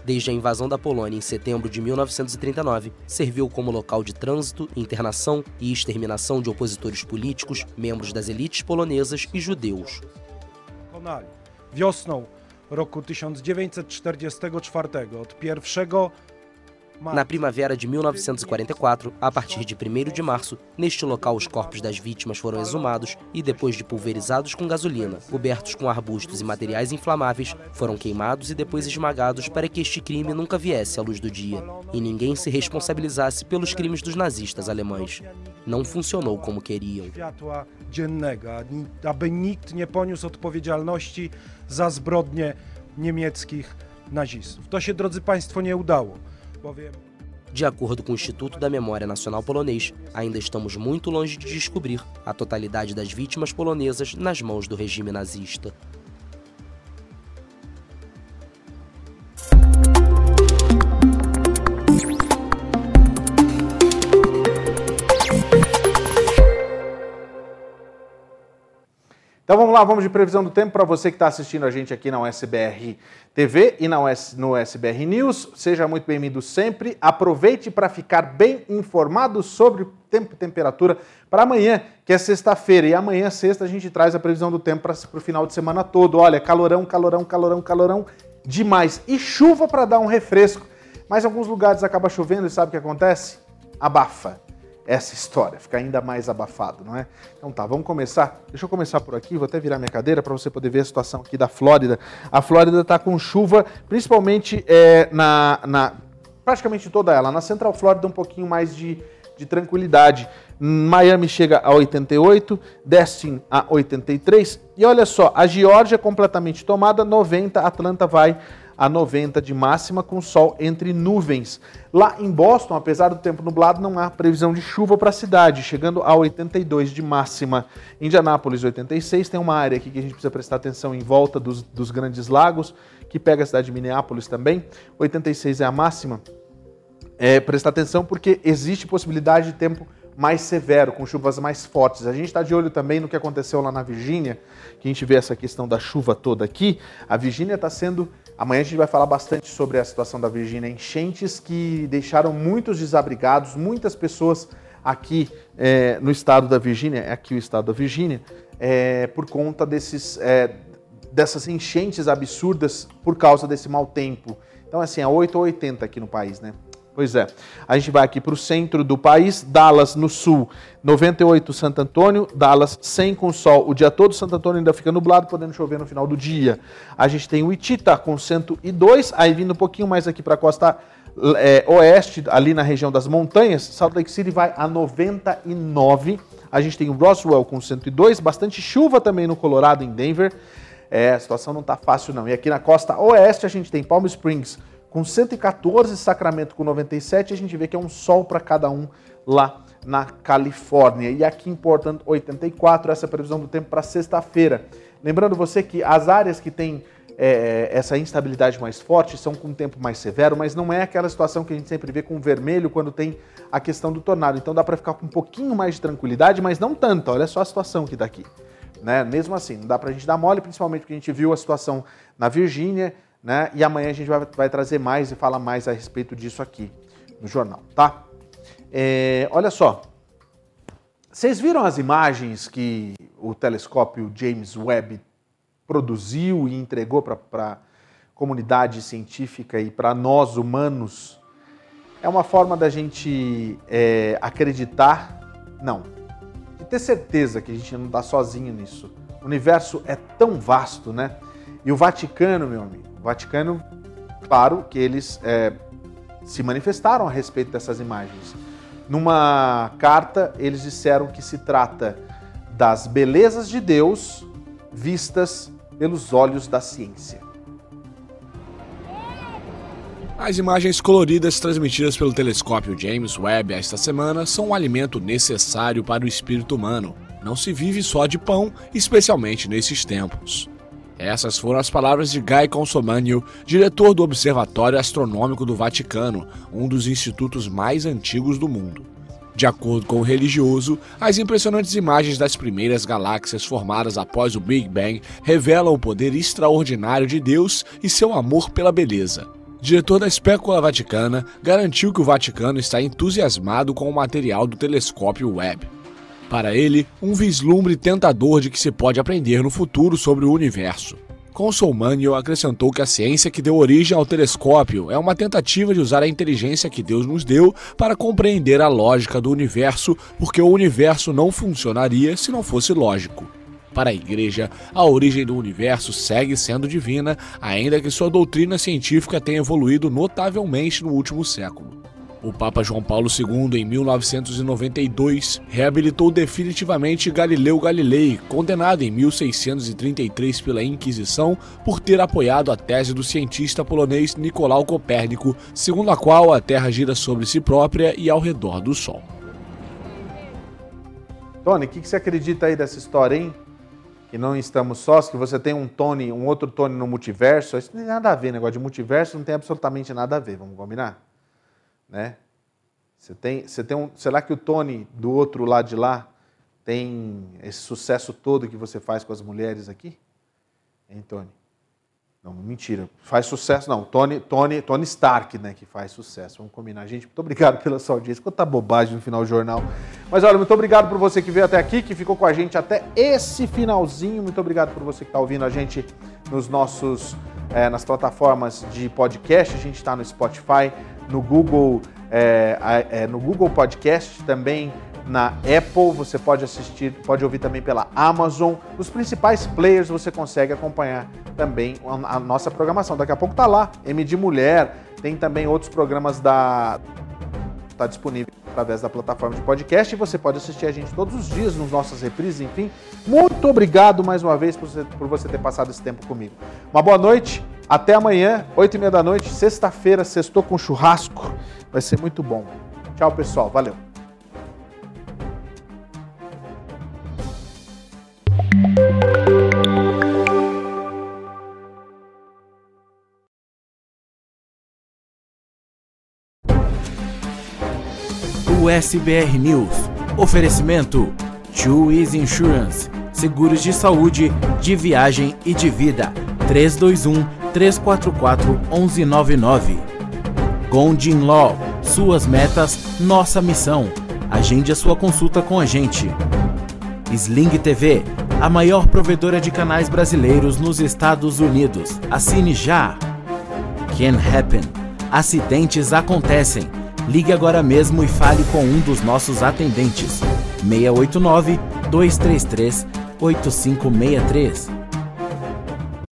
Speaker 8: desde a invasão da Polônia em setembro de 1939, serviu como local de trânsito, internação e exterminação de opositores políticos, membros das elites polonesas e judeus.
Speaker 13: Roku 1944 od pierwszego
Speaker 8: na primavera de 1944, a partir de 1 de março, neste local os corpos das vítimas foram exumados e, depois de pulverizados com gasolina, cobertos com arbustos e materiais inflamáveis, foram queimados e depois esmagados para que este crime nunca viesse à luz do dia e ninguém se responsabilizasse pelos crimes dos nazistas alemães. Não funcionou como queriam.
Speaker 13: aby nikt nie poniósł odpowiedzialności za zbrodnie niemieckich nazistów. To się, drodzy Państwo, nie udało.
Speaker 8: De acordo com o Instituto da Memória Nacional Polonês, ainda estamos muito longe de descobrir a totalidade das vítimas polonesas nas mãos do regime nazista.
Speaker 3: Então vamos lá, vamos de previsão do tempo para você que está assistindo a gente aqui na USBR TV e na US, no USBR News. Seja muito bem-vindo sempre. Aproveite para ficar bem informado sobre tempo e temperatura para amanhã, que é sexta-feira. E amanhã, sexta, a gente traz a previsão do tempo para o final de semana todo. Olha, calorão, calorão, calorão, calorão demais. E chuva para dar um refresco. Mas em alguns lugares acaba chovendo e sabe o que acontece? Abafa essa história, fica ainda mais abafado, não é? Então tá, vamos começar. Deixa eu começar por aqui, vou até virar minha cadeira para você poder ver a situação aqui da Flórida. A Flórida está com chuva, principalmente é, na, na, praticamente toda ela. Na Central Flórida um pouquinho mais de, de tranquilidade. Miami chega a 88, Destin a 83 e olha só, a Geórgia completamente tomada, 90, Atlanta vai a 90 de máxima, com sol entre nuvens. Lá em Boston, apesar do tempo nublado, não há previsão de chuva para a cidade, chegando a 82 de máxima. Indianápolis, 86, tem uma área aqui que a gente precisa prestar atenção em volta dos, dos grandes lagos, que pega a cidade de Minneapolis também. 86 é a máxima. É, prestar atenção porque existe possibilidade de tempo mais severo, com chuvas mais fortes. A gente está de olho também no que aconteceu lá na Virgínia, que a gente vê essa questão da chuva toda aqui. A Virgínia está sendo Amanhã a gente vai falar bastante sobre a situação da Virgínia, enchentes que deixaram muitos desabrigados, muitas pessoas aqui é, no estado da Virgínia, é aqui o estado da Virgínia, é, por conta desses, é, dessas enchentes absurdas por causa desse mau tempo. Então, assim, é 8 ou 80 aqui no país, né? Pois é. A gente vai aqui para o centro do país, Dallas no sul, 98 Santo Antônio, Dallas 100 com sol. O dia todo Santo Antônio ainda fica nublado, podendo chover no final do dia. A gente tem o Itita com 102, aí vindo um pouquinho mais aqui para a costa é, oeste, ali na região das montanhas, Salt Lake City vai a 99. A gente tem o Roswell com 102, bastante chuva também no Colorado, em Denver. É, a situação não está fácil não. E aqui na costa oeste a gente tem Palm Springs com 114, Sacramento com 97, a gente vê que é um sol para cada um lá na Califórnia. E aqui em Portland, 84, essa é previsão do tempo para sexta-feira. Lembrando você que as áreas que têm é, essa instabilidade mais forte são com tempo mais severo, mas não é aquela situação que a gente sempre vê com vermelho quando tem a questão do tornado. Então dá para ficar com um pouquinho mais de tranquilidade, mas não tanto. Olha só a situação que daqui. Né? Mesmo assim, não dá para a gente dar mole, principalmente porque a gente viu a situação na Virgínia, né? E amanhã a gente vai, vai trazer mais e falar mais a respeito disso aqui no jornal, tá? É, olha só, vocês viram as imagens que o telescópio James Webb produziu e entregou para comunidade científica e para nós humanos? É uma forma da gente é, acreditar, não, de ter certeza que a gente não está sozinho nisso. O universo é tão vasto, né? E o Vaticano, meu amigo, o Vaticano, claro que eles é, se manifestaram a respeito dessas imagens. Numa carta, eles disseram que se trata das belezas de Deus vistas pelos olhos da ciência.
Speaker 14: As imagens coloridas transmitidas pelo telescópio James Webb esta semana são um alimento necessário para o espírito humano. Não se vive só de pão, especialmente nesses tempos. Essas foram as palavras de Guy Consomanio, diretor do Observatório Astronômico do Vaticano, um dos institutos mais antigos do mundo. De acordo com o religioso, as impressionantes imagens das primeiras galáxias formadas após o Big Bang revelam o poder extraordinário de Deus e seu amor pela beleza. Diretor da Espécula Vaticana, garantiu que o Vaticano está entusiasmado com o material do telescópio Webb. Para ele, um vislumbre tentador de que se pode aprender no futuro sobre o universo. Consolmânio acrescentou que a ciência que deu origem ao telescópio é uma tentativa de usar a inteligência que Deus nos deu para compreender a lógica do universo, porque o universo não funcionaria se não fosse lógico. Para a Igreja, a origem do universo segue sendo divina, ainda que sua doutrina científica tenha evoluído notavelmente no último século. O Papa João Paulo II, em 1992, reabilitou definitivamente Galileu Galilei, condenado em 1633 pela Inquisição por ter apoiado a tese do cientista polonês Nicolau Copérnico, segundo a qual a Terra gira sobre si própria e ao redor do Sol.
Speaker 3: Tony, o que, você acredita aí dessa história, hein? Que não estamos sós, que você tem um Tony, um outro Tony no multiverso. Isso não tem nada a ver, negócio de multiverso não tem absolutamente nada a ver, vamos combinar? Né? Você tem, você tem um, será que o Tony do outro lado de lá tem esse sucesso todo que você faz com as mulheres aqui? Hein, Tony? Não, mentira. Faz sucesso, não. Tony, Tony, Tony Stark, né, que faz sucesso. Vamos combinar. Gente, muito obrigado pela sua audiência. Quanta bobagem no final do jornal. Mas olha, muito obrigado por você que veio até aqui, que ficou com a gente até esse finalzinho. Muito obrigado por você que está ouvindo a gente nos nossos, é, nas plataformas de podcast. A gente está no Spotify, no Google, é, é, no Google Podcast, também na Apple, você pode assistir, pode ouvir também pela Amazon. Nos principais players você consegue acompanhar também a, a nossa programação. Daqui a pouco tá lá, M de Mulher, tem também outros programas da está disponível através da plataforma de podcast e você pode assistir a gente todos os dias nos nossos reprises, enfim. Muito obrigado mais uma vez por você, por você ter passado esse tempo comigo. Uma boa noite, até amanhã, 8 e meia da noite, sexta-feira, sextou com churrasco. Vai ser muito bom. Tchau, pessoal. Valeu.
Speaker 2: USBR News. Oferecimento: Easy Insurance. Seguros de saúde, de viagem e de vida. 321 344 1199. Gondin Law. Suas metas, nossa missão. Agende a sua consulta com a gente. Sling TV, a maior provedora de canais brasileiros nos Estados Unidos. Assine já. Can Happen. Acidentes acontecem. Ligue agora mesmo e fale com um dos nossos atendentes. 689 233 8563